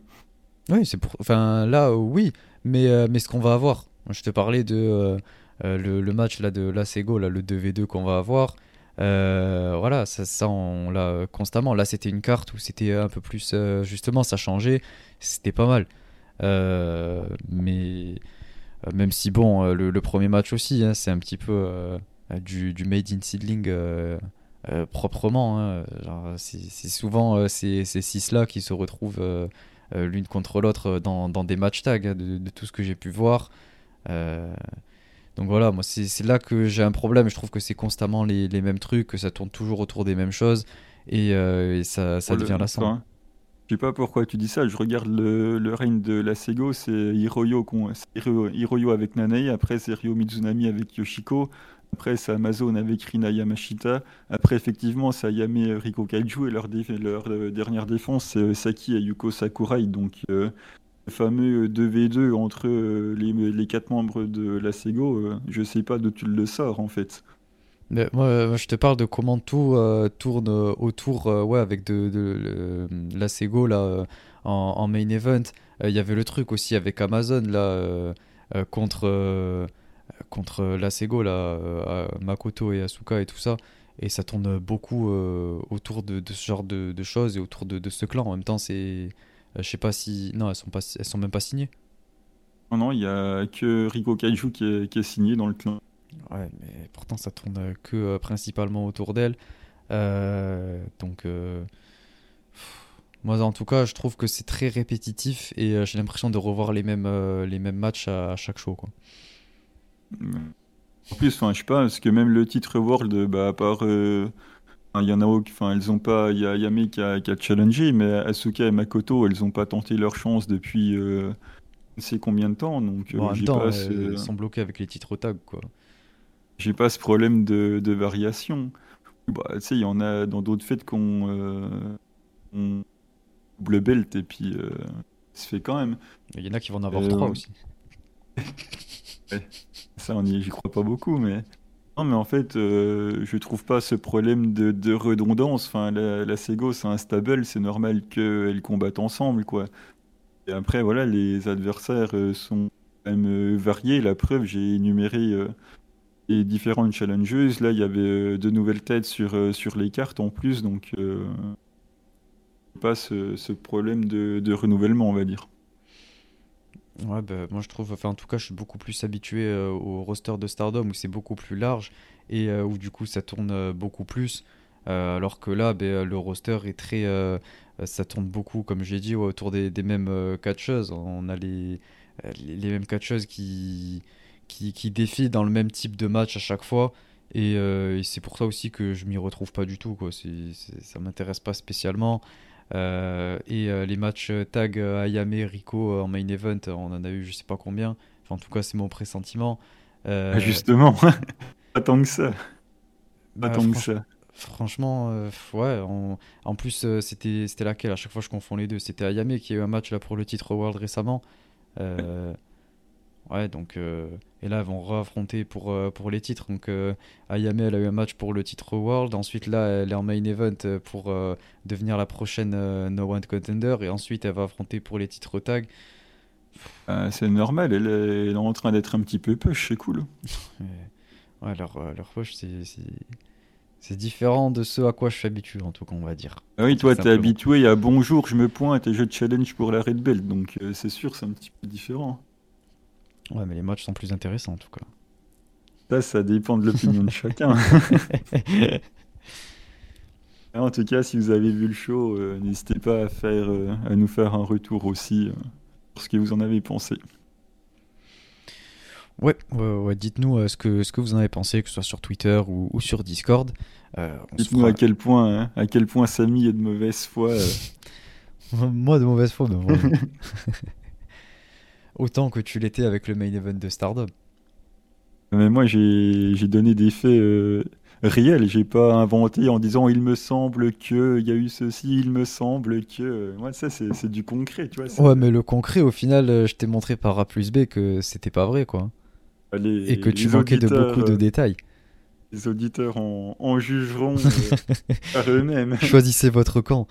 Oui, c'est pour. Enfin, là, oui, mais, mais ce qu'on va avoir. Je te parlais de euh, le, match là de l'Asego, là, le 2v2 qu'on va avoir, euh, voilà, ça, on l'a constamment. Là, c'était une carte où c'était un peu plus. Euh, justement, ça changeait. C'était pas mal. mais même si, bon, le, premier match aussi, hein, c'est un petit peu du, made in seedling proprement. Hein. c'est souvent ces, six-là qui se retrouvent l'une contre l'autre dans, dans, des match tags, hein, de, tout ce que j'ai pu voir. Donc voilà, moi c'est là que j'ai un problème. Je trouve que c'est constamment les, les, mêmes trucs, que ça tourne toujours autour des mêmes choses et, euh, et ça, ça devient lassant. Je sais pas pourquoi tu dis ça. Je regarde le, le règne de la Sego, c'est Hiroyo, Hiroyo avec Nanae, après c'est Ryo Mizunami avec Yoshiko, après c'est Amazon avec Rina Yamashita, après effectivement c'est Ayame Riko Kaiju et leur, leur euh, dernière défense c'est Saki et Yuko Sakurai. Donc euh, fameux 2v2 euh, entre euh, les, les, quatre membres de la Sego, euh, je sais pas d'où tu le sors en fait. Mais moi, je te parle de comment tout tourne autour, ouais, avec de, de, la là, en, main event. Il y avait le truc aussi avec Amazon là, contre, contre la Sego, là, Makoto et Asuka et tout ça. Et ça tourne beaucoup autour de, de, ce genre de, choses et autour de, ce clan. En même temps, c'est euh, je sais pas si. Non, elles sont, pas... elles sont même pas signées. Non, non, il y a que Riko Kaiju qui est, qui est signé dans le clan. Ouais, mais pourtant ça tourne que euh, principalement autour d'elle. Euh, donc, moi en tout cas, je trouve que c'est très répétitif et j'ai l'impression de revoir les mêmes, les mêmes matchs à, chaque show. Quoi. En plus, je sais pas, parce que même le titre World, bah, à part il y en a enfin, elles ont pas, il y a Yame qui a, qui a, challengé, mais Asuka et Makoto, elles ont pas tenté leur chance depuis euh, c'est combien de temps, donc euh, bon, temps, elles sont bloquées avec les titres tag, quoi. J'ai pas ce problème de, de variation. Bah, tu sais, il y en a dans d'autres fêtes qu'on euh, double belt et puis euh, se fait quand même. Il y en a qui vont en avoir trois aussi. Ça, on y, j'y crois pas beaucoup, mais non, mais en fait, euh, je trouve pas ce problème de, redondance. Enfin, la, Sego, c'est instable, c'est normal qu'elles combattent ensemble, quoi. Et après, voilà, les adversaires euh, sont quand même euh, variés. La preuve, j'ai énuméré les différentes challengeuses. Là, il y avait de nouvelles têtes sur, sur les cartes en plus, donc pas ce, problème de renouvellement, on va dire. Ouais, bah, moi je trouve, enfin en tout cas, je suis beaucoup plus habitué euh, au roster de Stardom où c'est beaucoup plus large et euh, où du coup ça tourne euh, beaucoup plus. alors que là, bah, le roster est très. ça tourne beaucoup, comme j'ai dit, autour des, mêmes catcheuses. On a les, mêmes catcheuses qui, qui, défient dans le même type de match à chaque fois. Et, c'est pour ça aussi que je m'y retrouve pas du tout. Quoi. Ça m'intéresse pas spécialement. Et les matchs tag Ayame, Rico en main event, on en a eu je sais pas combien. Enfin, en tout cas, c'est mon pressentiment. Ah, justement, pas tant que ça. Pas bah, tant que ça. Franchement, ouais. En plus, c'était c'était laquelle? À chaque fois, je confonds les deux. C'était Ayame qui a eu un match là pour le titre World récemment. Ouais, donc. Euh, et là, elles vont re-affronter pour, euh, pour les titres. Donc, euh, Ayame, elle a eu un match pour le titre World. Ensuite, là, elle est en main event pour devenir la prochaine No One Contender. Et ensuite, elle va affronter pour les titres tag. c'est normal, elle est, en train d'être un petit peu push, c'est cool. ouais, leur, leur push, c'est. C'est différent de ce à quoi je suis habitué, en tout cas, on va dire. Ah oui, toi, t'es habitué à bonjour, je me pointe et je challenge pour la Red Belt, donc c'est sûr, c'est un petit peu différent. Ouais, mais les matchs sont plus intéressants en tout cas. Ça, ça dépend de l'opinion de chacun. en tout cas, si vous avez vu le show, euh, n'hésitez pas à, faire, euh, à nous faire un retour aussi euh, pour ce que vous en avez pensé. Ouais, ouais, dites-nous ce, que, ce que vous en avez pensé, que ce soit sur Twitter ou, sur Discord. dites-nous à quel point hein, à quel point Samy est de mauvaise foi. Moi de mauvaise foi, mais autant que tu l'étais avec le main event de Stardom. Mais moi, j'ai donné des faits euh, réels. J'ai pas inventé en disant il me semble que il y a eu ceci, il me semble que. Moi, ça, c'est du concret, tu vois. Ouais, mais le concret, au final, euh, je t'ai montré par A plus B que c'était pas vrai, quoi. Et que tu manquais de beaucoup de euh, détails. Les auditeurs en, jugeront par eux-mêmes. Choisissez votre camp.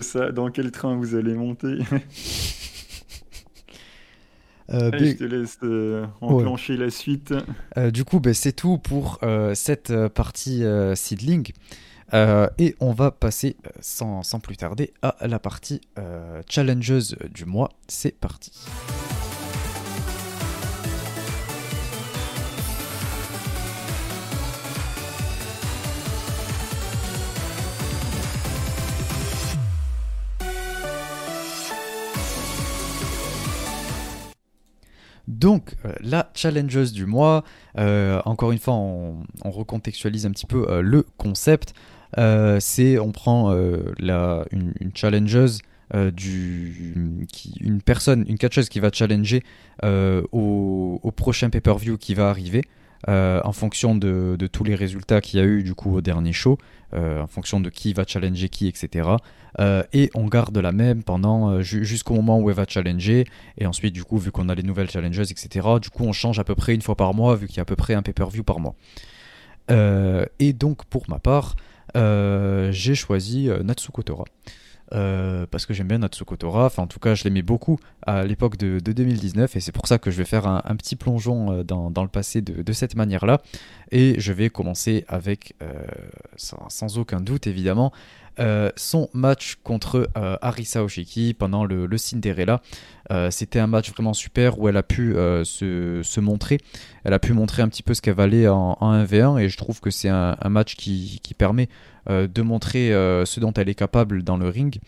Ça, dans quel train vous allez monter? euh, je te laisse euh, enclencher la suite. Euh, du coup, ben, c'est tout pour cette partie seedling. et on va passer sans, sans, plus tarder à la partie challengeuse du mois. C'est parti. Donc, euh, la challengeuse du mois, euh, encore une fois, on, recontextualise un petit peu euh, le concept. c'est on prend la, une, challengeuse du, qui, une personne, une catcheuse qui va challenger au, au, prochain pay-per-view qui va arriver. En fonction de, tous les résultats qu'il y a eu du coup au dernier show, en fonction de qui va challenger qui, etc. Euh, et on garde la même pendant euh, jusqu'au moment où elle va challenger. Et ensuite, du coup, vu qu'on a les nouvelles challengers, etc., du coup, on change à peu près une fois par mois, vu qu'il y a à peu près un pay-per-view par mois. Euh, et donc, pour ma part, j'ai choisi Natsuko Tora. Parce que j'aime bien Natsuko Tora, enfin en tout cas je l'aimais beaucoup à l'époque de, 2019 et c'est pour ça que je vais faire un, petit plongeon dans, dans, le passé de, cette manière-là et je vais commencer avec, sans, sans, aucun doute évidemment, euh, son match contre euh, Arisa Oshiki pendant le, Cinderella. Euh, c'était un match vraiment super où elle a pu se, montrer. Elle a pu montrer un petit peu ce qu'elle valait en, 1v1 et je trouve que c'est un, match qui, permet de montrer ce dont elle est capable dans le ring.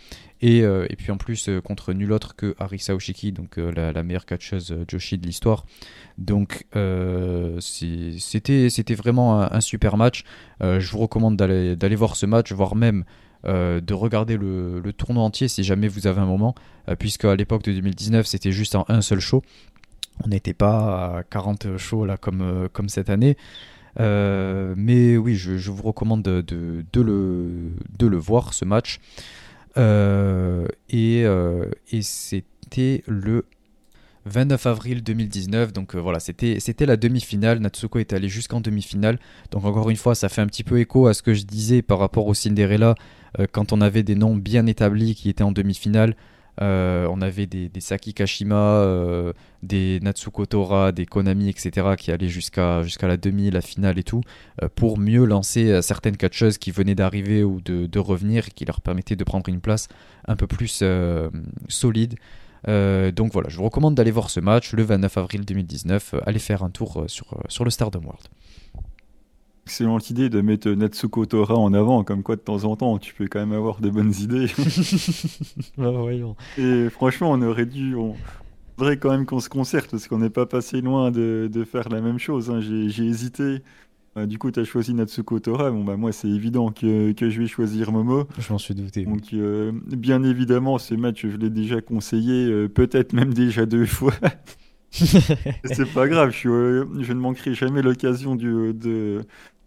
Et, puis en plus contre nul autre que Arisa Oshiki, donc la, meilleure catcheuse Joshi de l'histoire. Donc c'était vraiment un, super match. je vous recommande d'aller voir ce match, voire même euh, de regarder le, tournoi entier si jamais vous avez un moment, euh, puisque à l'époque de 2019 c'était juste en un seul show. On n'était pas à 40 shows là comme, euh, cette année. mais oui, je, vous recommande de, de, le, de le voir, ce match. et, et c'était le 29 avril 2019. Donc voilà, c'était, c'était la demi-finale. Natsuko est allé jusqu'en demi-finale. Donc encore une fois, ça fait un petit peu écho à ce que je disais par rapport au Cinderella euh, quand on avait des noms bien établis qui étaient en demi-finale, euh, on avait des, Saki Kashima, euh, des Natsuko Tora, des Konami, etc. qui allaient jusqu'à la demi, la finale et tout, pour mieux lancer certaines catcheuses qui venaient d'arriver ou de, revenir et qui leur permettaient de prendre une place un peu plus solide. donc voilà, je vous recommande d'aller voir ce match le 29 avril 2019. allez faire un tour sur, sur le Stardom World excellente idée de mettre Natsuko Tora en avant, comme quoi de temps en temps tu peux quand même avoir de bonnes idées. Bah, Et franchement, on aurait dû. On faudrait quand même qu'on se concerte parce qu'on n'est pas passé loin de, faire la même chose. Hein. J'ai hésité Bah, du coup, tu as choisi Natsuko Tora. Bon, bah, moi, c'est évident que, que, je vais choisir Momo. Je m'en suis douté. Donc, euh, bien évidemment, ce match, je l'ai déjà conseillé, euh, peut-être même déjà deux fois. c'est pas grave, je, euh, je, ne manquerai jamais l'occasion de,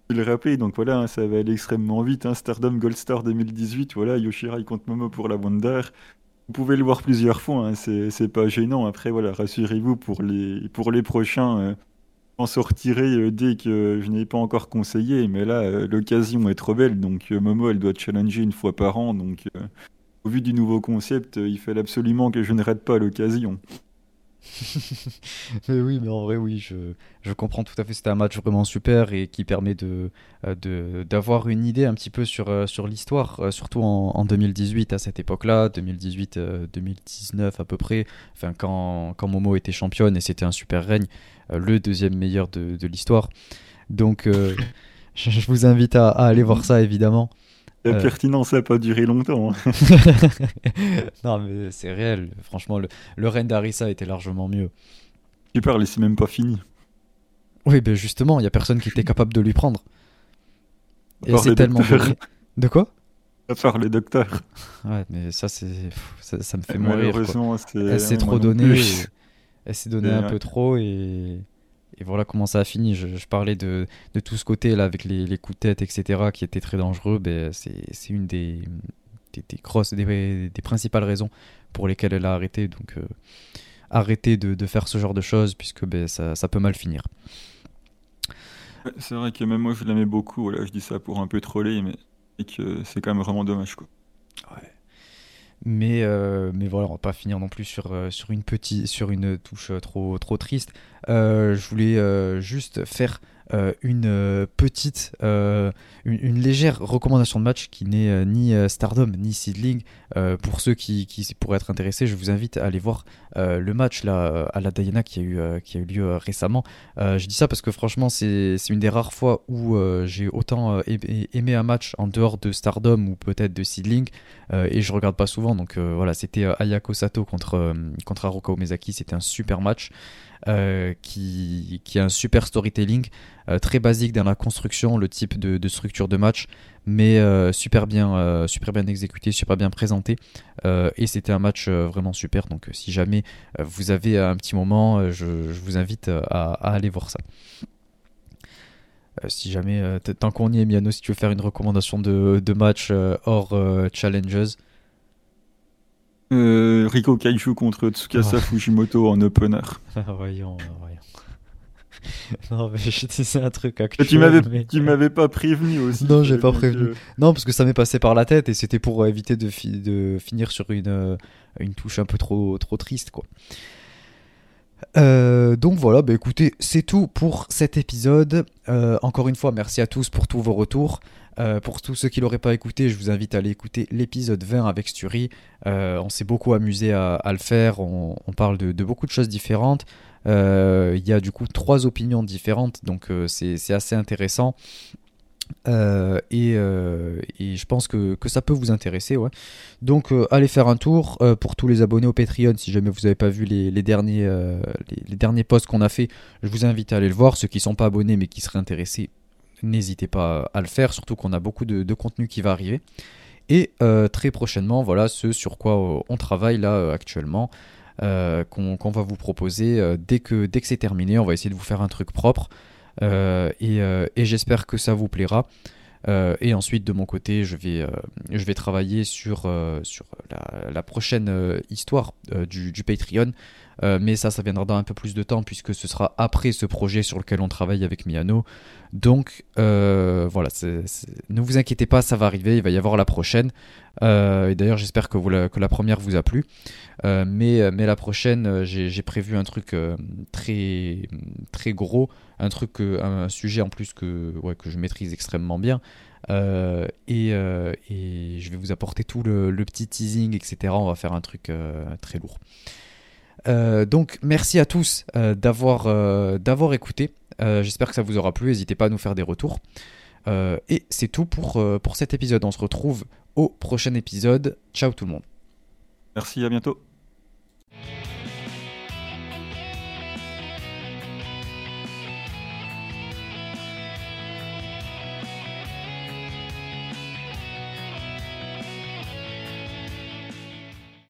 le rappeler. Donc voilà, hein, ça va aller extrêmement vite. Hein. Stardom Gold Star 2018, voilà, Yoshirai contre Momo pour la Wonder. Vous pouvez le voir plusieurs fois, hein, c'est pas gênant. Après, voilà, rassurez-vous pour les, pour les prochains en sortirai euh, dès que je n'ai pas encore conseillé, mais là, euh, l'occasion est trop belle. Donc, euh, Momo, elle doit challenger une fois par an. Donc, au vu du nouveau concept, il fallait absolument que je ne rate pas l'occasion. mais oui, mais en vrai, oui, je, je comprends tout à fait. C'était un match vraiment super et qui permet de, de, d'avoir une idée un petit peu sur, sur l'histoire, surtout en, en, 2018, à cette époque-là, 2018-2019 à peu près, enfin, quand, quand Momo était championne et c'était un super règne. Euh, le deuxième meilleur de, l'histoire. Donc, euh, je, vous invite à, aller voir ça, évidemment. La euh, pertinence n'a pas duré longtemps. Hein. non, mais c'est réel. Franchement, le, le règne d'Arissa était largement mieux. Tu parles, c'est même pas fini. Oui, ben justement, il y a personne qui était capable de lui prendre. Et c'est tellement De quoi? À part les docteurs. Ouais, mais ça, c'est ça, me fait mourir. Malheureusement, c'est trop donné. Elle s'est donnée un peu trop et, et, voilà comment ça a fini. Je, parlais de, de, tout ce côté là avec les, les, coups de tête, etc., qui étaient très dangereux. Ben, c'est une des, des, des, grosses, des, des, principales raisons pour lesquelles elle a arrêté. Donc, euh, arrêter de, de, faire ce genre de choses puisque ben, ça, ça peut mal finir. C'est vrai que même moi je l'aimais beaucoup. Voilà, je dis ça pour un peu troller, mais que c'est quand même vraiment dommage. Quoi. Ouais. Mais, euh, mais voilà, on va pas finir non plus sur, euh, sur, une, petite, sur une touche euh, trop, trop triste. je voulais juste faire euh, une euh, petite, euh, une, légère recommandation de match qui n'est ni Stardom ni Seedling. pour ceux qui, pourraient être intéressés, je vous invite à aller voir le match là, à la Diana qui a eu, qui a eu lieu récemment. je dis ça parce que franchement, c'est une des rares fois où j'ai autant aimé, un match en dehors de Stardom ou peut-être de Seedling. et je regarde pas souvent, donc voilà, c'était Ayako Sato contre, contre Haruka Omezaki, c'était un super match. Euh, qui, a un super storytelling, euh, très basique dans la construction, le type de, structure de match, mais euh, super, bien, super bien exécuté, super bien présenté. et c'était un match vraiment super. Donc si jamais vous avez un petit moment, je, vous invite à, aller voir ça. si jamais, tant qu'on y est, Miano, si tu veux faire une recommandation de, de match hors challenges, euh, Riko Kaiju contre Tsukasa Fujimoto en opener. voyons, voyons. non, mais je disais un truc actuel. Tu m'avais, tu m'avais pas prévenu aussi. Non, j'ai pas prévenu. Non, parce que ça m'est passé par la tête et c'était pour éviter de, de finir sur une, euh, une touche un peu trop, trop triste, quoi. Euh, donc voilà, bah écoutez, c'est tout pour cet épisode. encore une fois, merci à tous pour tous vos retours. Euh, pour tous ceux qui l'auraient pas écouté, je vous invite à aller écouter l'épisode 20 avec Sturi. Euh, on s'est beaucoup amusé à, le faire. On, parle de, beaucoup de choses différentes. Euh, il y a du coup trois opinions différentes, donc c'est assez intéressant. Et, je pense que, ça peut vous intéresser. Donc allez faire un tour pour tous les abonnés au Patreon. Si jamais vous n'avez pas vu les, derniers, les, derniers posts qu'on a fait, je vous invite à aller le voir. Ceux qui ne sont pas abonnés mais qui seraient intéressés, n'hésitez pas à le faire, surtout qu'on a beaucoup de, contenu qui va arriver. Et euh, très prochainement, voilà ce sur quoi euh, on travaille là euh, actuellement, qu'on va vous proposer dès que, dès que c'est terminé. On va essayer de vous faire un truc propre et, j'espère que ça vous plaira. et ensuite, de mon côté, je vais, travailler sur, la, prochaine histoire du, Patreon. Euh, mais ça, ça viendra dans un peu plus de temps puisque ce sera après ce projet sur lequel on travaille avec Miano. Donc euh, voilà, ne vous inquiétez pas, ça va arriver, il va y avoir la prochaine. Euh, et d'ailleurs, j'espère que, la, première vous a plu. mais, la prochaine, j'ai prévu un truc très, très gros, un, truc, un sujet en plus que, que je maîtrise extrêmement bien. et, je vais vous apporter tout le, petit teasing, etc. On va faire un truc très lourd. Euh, donc merci à tous euh, d'avoir euh, d'avoir écouté. J'espère que ça vous aura plu. N'hésitez pas à nous faire des retours. et c'est tout pour, pour cet épisode. On se retrouve au prochain épisode. Ciao tout le monde. Merci, à bientôt.